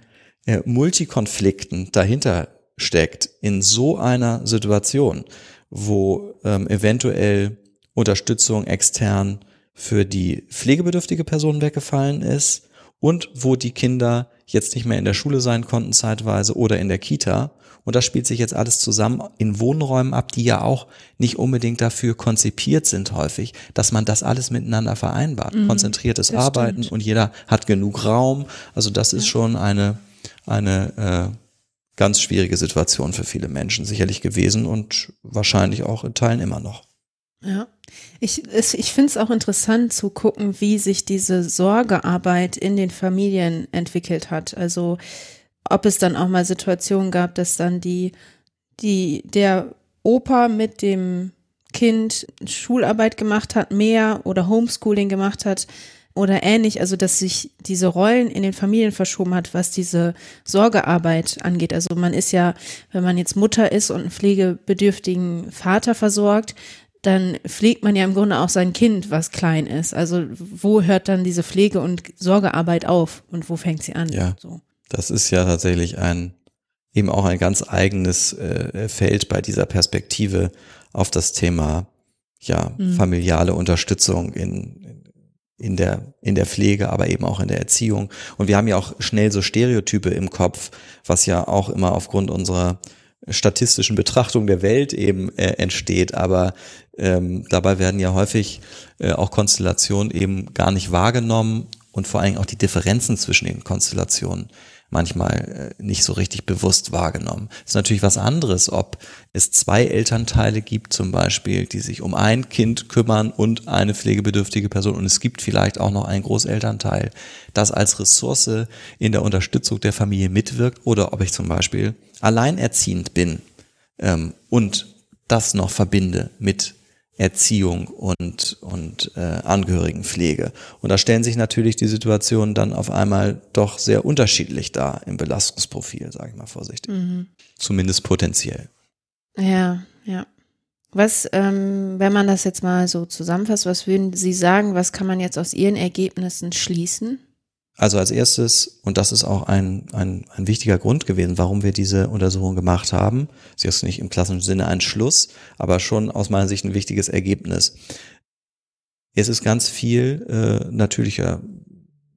äh, Multikonflikten dahinter steckt in so einer Situation, wo ähm, eventuell Unterstützung extern für die pflegebedürftige Person weggefallen ist, und wo die Kinder jetzt nicht mehr in der Schule sein konnten zeitweise oder in der Kita. Und das spielt sich jetzt alles zusammen in Wohnräumen ab, die ja auch nicht unbedingt dafür konzipiert sind häufig, dass man das alles miteinander vereinbart. Mhm, Konzentriertes Arbeiten stimmt. und jeder hat genug Raum. Also das ist ja. schon eine, eine äh, ganz schwierige Situation für viele Menschen sicherlich gewesen und wahrscheinlich auch in Teilen immer noch. Ja, ich, ich finde es auch interessant zu gucken, wie sich diese Sorgearbeit in den Familien entwickelt hat. Also ob es dann auch mal Situationen gab, dass dann die, die, der Opa mit dem Kind Schularbeit gemacht hat, mehr oder Homeschooling gemacht hat oder ähnlich, also dass sich diese Rollen in den Familien verschoben hat, was diese Sorgearbeit angeht. Also man ist ja, wenn man jetzt Mutter ist und einen pflegebedürftigen Vater versorgt, dann pflegt man ja im Grunde auch sein Kind, was klein ist. Also wo hört dann diese Pflege- und Sorgearbeit auf und wo fängt sie an? Ja. So. Das ist ja tatsächlich ein eben auch ein ganz eigenes äh, Feld bei dieser Perspektive auf das Thema ja Mhm. familiale Unterstützung in in der in der Pflege, aber eben auch in der Erziehung. Und wir haben ja auch schnell so Stereotype im Kopf, was ja auch immer aufgrund unserer statistischen Betrachtung der Welt eben äh, entsteht. Aber ähm, dabei werden ja häufig äh, auch Konstellationen eben gar nicht wahrgenommen und vor allem auch die Differenzen zwischen den Konstellationen manchmal äh, nicht so richtig bewusst wahrgenommen. ist natürlich was anderes, ob es zwei Elternteile gibt zum Beispiel, die sich um ein Kind kümmern und eine pflegebedürftige Person und es gibt vielleicht auch noch einen Großelternteil, das als Ressource in der Unterstützung der Familie mitwirkt oder ob ich zum Beispiel alleinerziehend bin ähm, und das noch verbinde mit Erziehung und, und äh, Angehörigenpflege. Und da stellen sich natürlich die Situationen dann auf einmal doch sehr unterschiedlich dar im Belastungsprofil, sage ich mal vorsichtig. Zumindest potenziell. Ja, ja. Was, ähm, wenn man das jetzt mal so zusammenfasst, was würden Sie sagen, was kann man jetzt aus Ihren Ergebnissen schließen? Also als erstes, und das ist auch ein, ein, ein wichtiger Grund gewesen, warum wir diese Untersuchung gemacht haben, sie ist nicht im klassischen Sinne ein Schluss, aber schon aus meiner Sicht ein wichtiges Ergebnis. Es ist ganz viel äh, natürlicher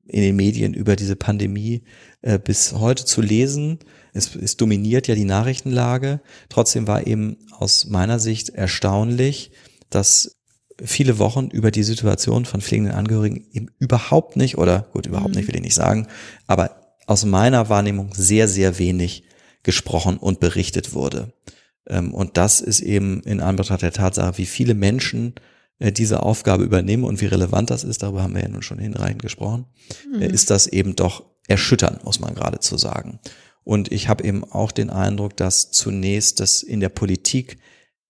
in den Medien über diese Pandemie äh, bis heute zu lesen. Es, es dominiert ja die Nachrichtenlage. Trotzdem war eben aus meiner Sicht erstaunlich, dass viele Wochen über die Situation von pflegenden Angehörigen eben überhaupt nicht, oder gut, überhaupt nicht will ich nicht sagen, aber aus meiner Wahrnehmung sehr, sehr wenig gesprochen und berichtet wurde. Ähm, Und das ist eben in Anbetracht der Tatsache, wie viele Menschen äh, diese Aufgabe übernehmen und wie relevant das ist, darüber haben wir ja nun schon hinreichend gesprochen, äh, ist das eben doch erschütternd, muss man geradezu sagen. Und ich habe eben auch den Eindruck, dass zunächst das in der Politik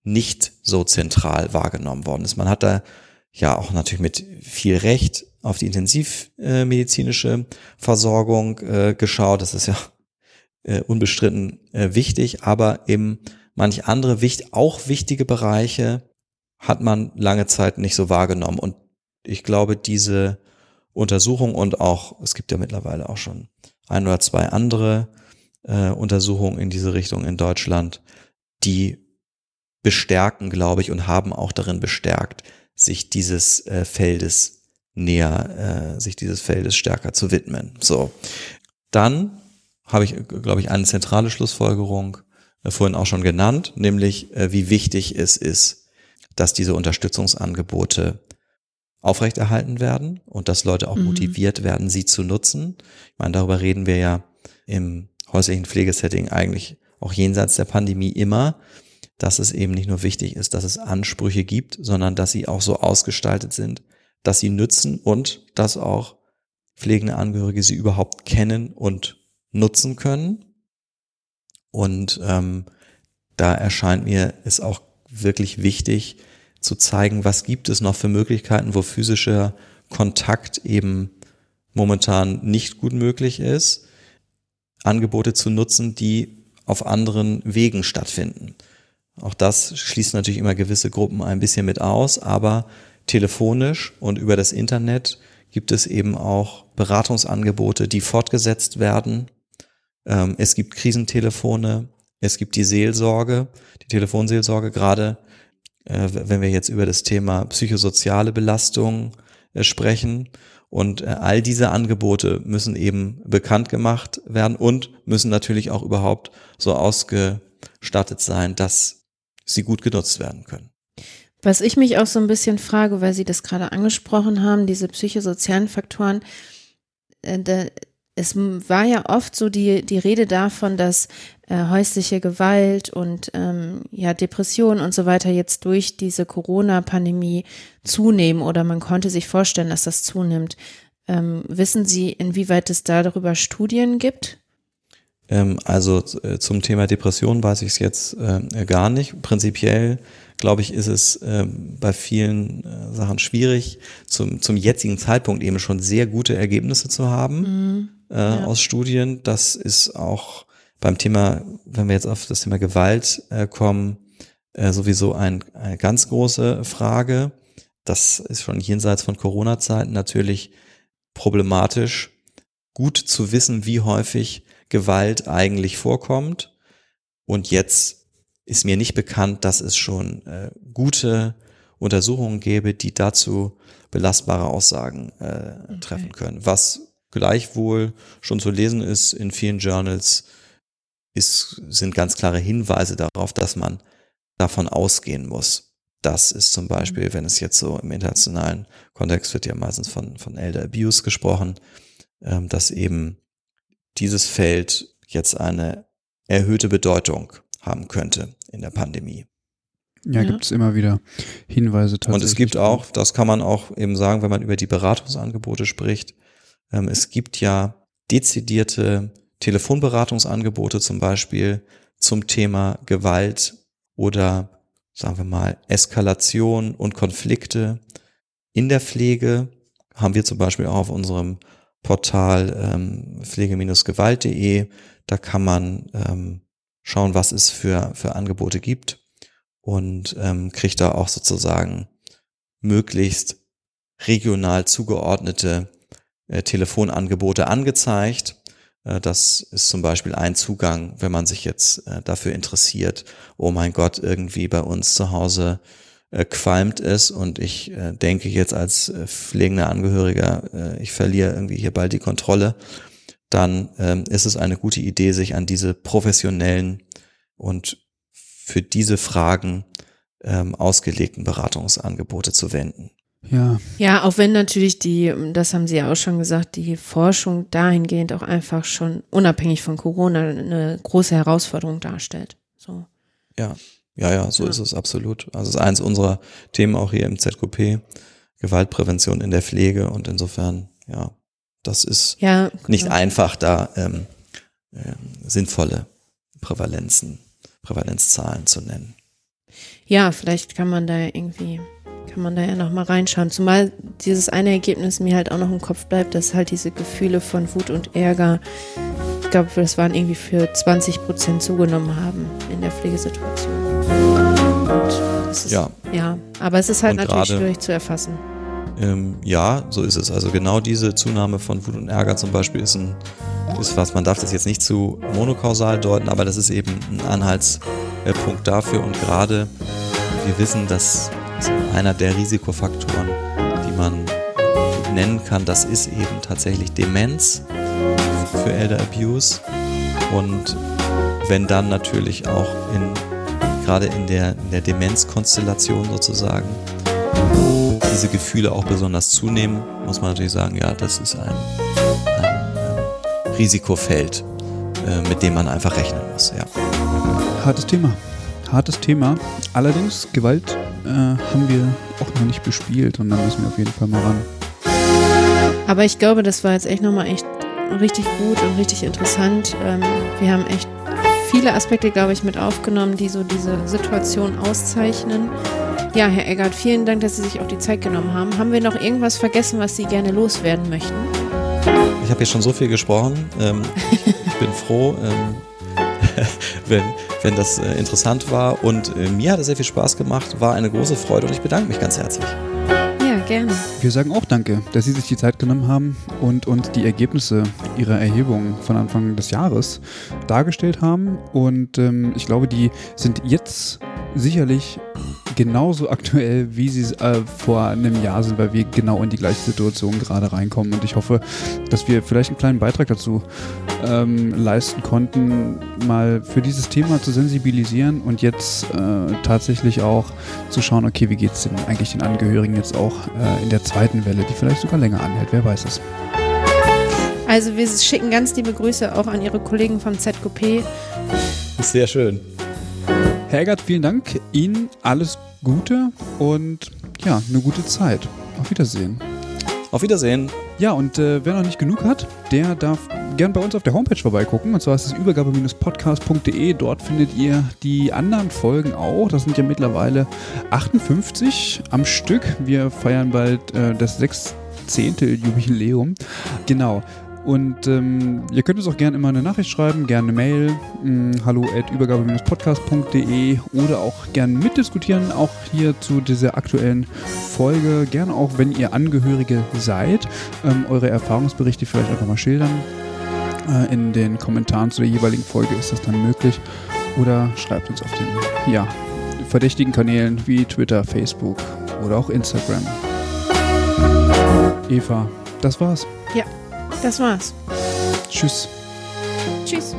nicht so zentral wahrgenommen worden ist. Man hat da ja auch natürlich mit viel Recht auf die intensivmedizinische Versorgung äh, geschaut. Das ist ja äh, unbestritten äh, wichtig, aber eben manch andere auch wichtige Bereiche hat man lange Zeit nicht so wahrgenommen. Und ich glaube, diese Untersuchung und auch, es gibt ja mittlerweile auch schon ein oder zwei andere äh, Untersuchungen in diese Richtung in Deutschland, die bestärken, glaube ich, und haben auch darin bestärkt, sich dieses äh, Feldes näher, äh, sich dieses Feldes stärker zu widmen. So. Dann habe ich, glaube ich, eine zentrale Schlussfolgerung äh, vorhin auch schon genannt, nämlich äh, wie wichtig es ist, dass diese Unterstützungsangebote aufrechterhalten werden und dass Leute auch Mhm. motiviert werden, sie zu nutzen. Ich meine, darüber reden wir ja im häuslichen Pflegesetting eigentlich auch jenseits der Pandemie immer, dass es eben nicht nur wichtig ist, dass es Ansprüche gibt, sondern dass sie auch so ausgestaltet sind, dass sie nützen und dass auch pflegende Angehörige sie überhaupt kennen und nutzen können. Und ähm, da erscheint mir es auch wirklich wichtig zu zeigen, was gibt es noch für Möglichkeiten, wo physischer Kontakt eben momentan nicht gut möglich ist, Angebote zu nutzen, die auf anderen Wegen stattfinden. Auch das schließt natürlich immer gewisse Gruppen ein bisschen mit aus, aber telefonisch und über das Internet gibt es eben auch Beratungsangebote, die fortgesetzt werden. Ähm, es gibt Krisentelefone, es gibt die Seelsorge, die Telefonseelsorge, gerade äh, wenn wir jetzt über das Thema psychosoziale Belastung äh, sprechen. Und äh, all diese Angebote müssen eben bekannt gemacht werden und müssen natürlich auch überhaupt so ausgestattet sein, dass sie gut genutzt werden können. Was ich mich auch so ein bisschen frage, weil Sie das gerade angesprochen haben, diese psychosozialen Faktoren, äh, es war ja oft so die, die Rede davon, dass äh, häusliche Gewalt und ähm, ja Depression und so weiter jetzt durch diese Corona-Pandemie zunehmen oder man konnte sich vorstellen, dass das zunimmt. Ähm, wissen Sie, inwieweit es da darüber Studien gibt? Ähm, also äh, zum Thema Depression weiß ich es jetzt äh, gar nicht. Prinzipiell glaube ich, ist es äh, bei vielen äh, Sachen schwierig, zum, zum jetzigen Zeitpunkt eben schon sehr gute Ergebnisse zu haben äh, ja. aus Studien. Das ist auch beim Thema, wenn wir jetzt auf das Thema Gewalt äh, kommen, äh, sowieso ein, eine ganz große Frage. Das ist schon jenseits von Corona-Zeiten natürlich problematisch, gut zu wissen, wie häufig Gewalt eigentlich vorkommt. Und jetzt ist mir nicht bekannt, dass es schon äh, gute Untersuchungen gäbe, die dazu belastbare Aussagen äh, okay. treffen können. Was gleichwohl schon zu lesen ist in vielen Journals, ist, sind ganz klare Hinweise darauf, dass man davon ausgehen muss. Das ist zum Beispiel, mhm. wenn es jetzt so im internationalen Kontext wird ja meistens von, von Elder Abuse gesprochen, ähm, dass eben dieses Feld jetzt eine erhöhte Bedeutung haben könnte in der Pandemie. Ja, ja. gibt es immer wieder Hinweise tatsächlich. Und es gibt auch, das kann man auch eben sagen, wenn man über die Beratungsangebote spricht, ähm, es gibt ja dezidierte Telefonberatungsangebote zum Beispiel zum Thema Gewalt oder sagen wir mal Eskalation und Konflikte in der Pflege. Haben wir zum Beispiel auch auf unserem Portal ähm, pflege-gewalt.de. Da kann man ähm, schauen, was es für, für Angebote gibt und ähm, kriegt da auch sozusagen möglichst regional zugeordnete äh, Telefonangebote angezeigt. Äh, das ist zum Beispiel ein Zugang, wenn man sich jetzt äh, dafür interessiert, oh mein Gott, irgendwie bei uns zu Hause äh, qualmt es und ich äh, denke jetzt als äh, pflegender Angehöriger, ich verliere irgendwie hier bald die Kontrolle, dann ähm, ist es eine gute Idee, sich an diese professionellen und für diese Fragen ähm, ausgelegten Beratungsangebote zu wenden. Ja. Ja, auch wenn natürlich die, das haben Sie ja auch schon gesagt, die Forschung dahingehend auch einfach schon unabhängig von Corona eine große Herausforderung darstellt. So. Ja, ja, ja, so ja. ist es absolut. Also es ist eins unserer Themen auch hier im ZQP, Gewaltprävention in der Pflege und insofern, ja, das ist ja, nicht einfach, da ähm, äh, sinnvolle Prävalenzen Prävalenzzahlen zu nennen. Ja, vielleicht kann man da irgendwie, kann man da ja nochmal reinschauen. Zumal dieses eine Ergebnis mir halt auch noch im Kopf bleibt, dass halt diese Gefühle von Wut und Ärger, ich glaube, das waren irgendwie für 20 Prozent zugenommen haben in der Pflegesituation. Ist, ja. Ja, aber es ist halt und natürlich grade, schwierig zu erfassen. Ähm, ja, so ist es. Also genau diese Zunahme von Wut und Ärger zum Beispiel ist ein ist was, man darf das jetzt nicht zu monokausal deuten, aber das ist eben ein Anhaltspunkt dafür und gerade wir wissen, dass einer der Risikofaktoren, die man nennen kann, das ist eben tatsächlich Demenz für Elder Abuse und wenn dann natürlich auch in gerade in der, in der Demenzkonstellation sozusagen diese Gefühle auch besonders zunehmen, muss man natürlich sagen, ja, das ist ein Risikofeld, äh, mit dem man einfach rechnen muss. Ja. Hartes Thema. Hartes Thema. Allerdings, Gewalt äh, haben wir auch noch nicht bespielt und da müssen wir auf jeden Fall mal ran. Aber ich glaube, das war jetzt echt nochmal echt richtig gut und richtig interessant. Ähm, wir haben echt viele Aspekte, glaube ich, mit aufgenommen, die so diese Situation auszeichnen. Ja, Herr Eggert, vielen Dank, dass Sie sich auch die Zeit genommen haben. Haben wir noch irgendwas vergessen, was Sie gerne loswerden möchten? Ich habe hier schon so viel gesprochen. Ähm, ich bin froh, ähm, wenn, wenn das äh, interessant war. Und äh, mir hat es sehr viel Spaß gemacht, war eine große Freude und ich bedanke mich ganz herzlich. Gerne. Wir sagen auch Danke, dass Sie sich die Zeit genommen haben und uns die Ergebnisse Ihrer Erhebung von Anfang des Jahres dargestellt haben. Und ähm, ich glaube, die sind jetzt sicherlich genauso aktuell, wie sie äh, vor einem Jahr sind, weil wir genau in die gleiche Situation gerade reinkommen. Und ich hoffe, dass wir vielleicht einen kleinen Beitrag dazu ähm, leisten konnten, mal für dieses Thema zu sensibilisieren und jetzt äh, tatsächlich auch zu schauen, okay, wie geht es denn eigentlich den Angehörigen jetzt auch äh, in der zweiten Welle, die vielleicht sogar länger anhält, wer weiß es. Also wir schicken ganz liebe Grüße auch an Ihre Kollegen vom ZQP. Sehr schön. Herr Eggert, vielen Dank. Ihnen alles Gute und ja, eine gute Zeit. Auf Wiedersehen. Auf Wiedersehen. Ja, und äh, wer noch nicht genug hat, der darf gern bei uns auf der Homepage vorbeigucken. Und zwar ist es übergabe-podcast.de. Dort findet ihr die anderen Folgen auch. Das sind ja mittlerweile 58 am Stück. Wir feiern bald äh, das 16. Jubiläum. Genau. Und ähm, ihr könnt uns auch gerne immer eine Nachricht schreiben, gerne eine Mail, mh, hallo at übergabe-podcast.de oder auch gerne mitdiskutieren, auch hier zu dieser aktuellen Folge. Gerne auch, wenn ihr Angehörige seid, ähm, eure Erfahrungsberichte vielleicht einfach mal schildern. Äh, in den Kommentaren zu der jeweiligen Folge ist das dann möglich. Oder schreibt uns auf den ja, verdächtigen Kanälen wie Twitter, Facebook oder auch Instagram. Eva, das war's. Ja, das war's. Tschüss. Tschüss.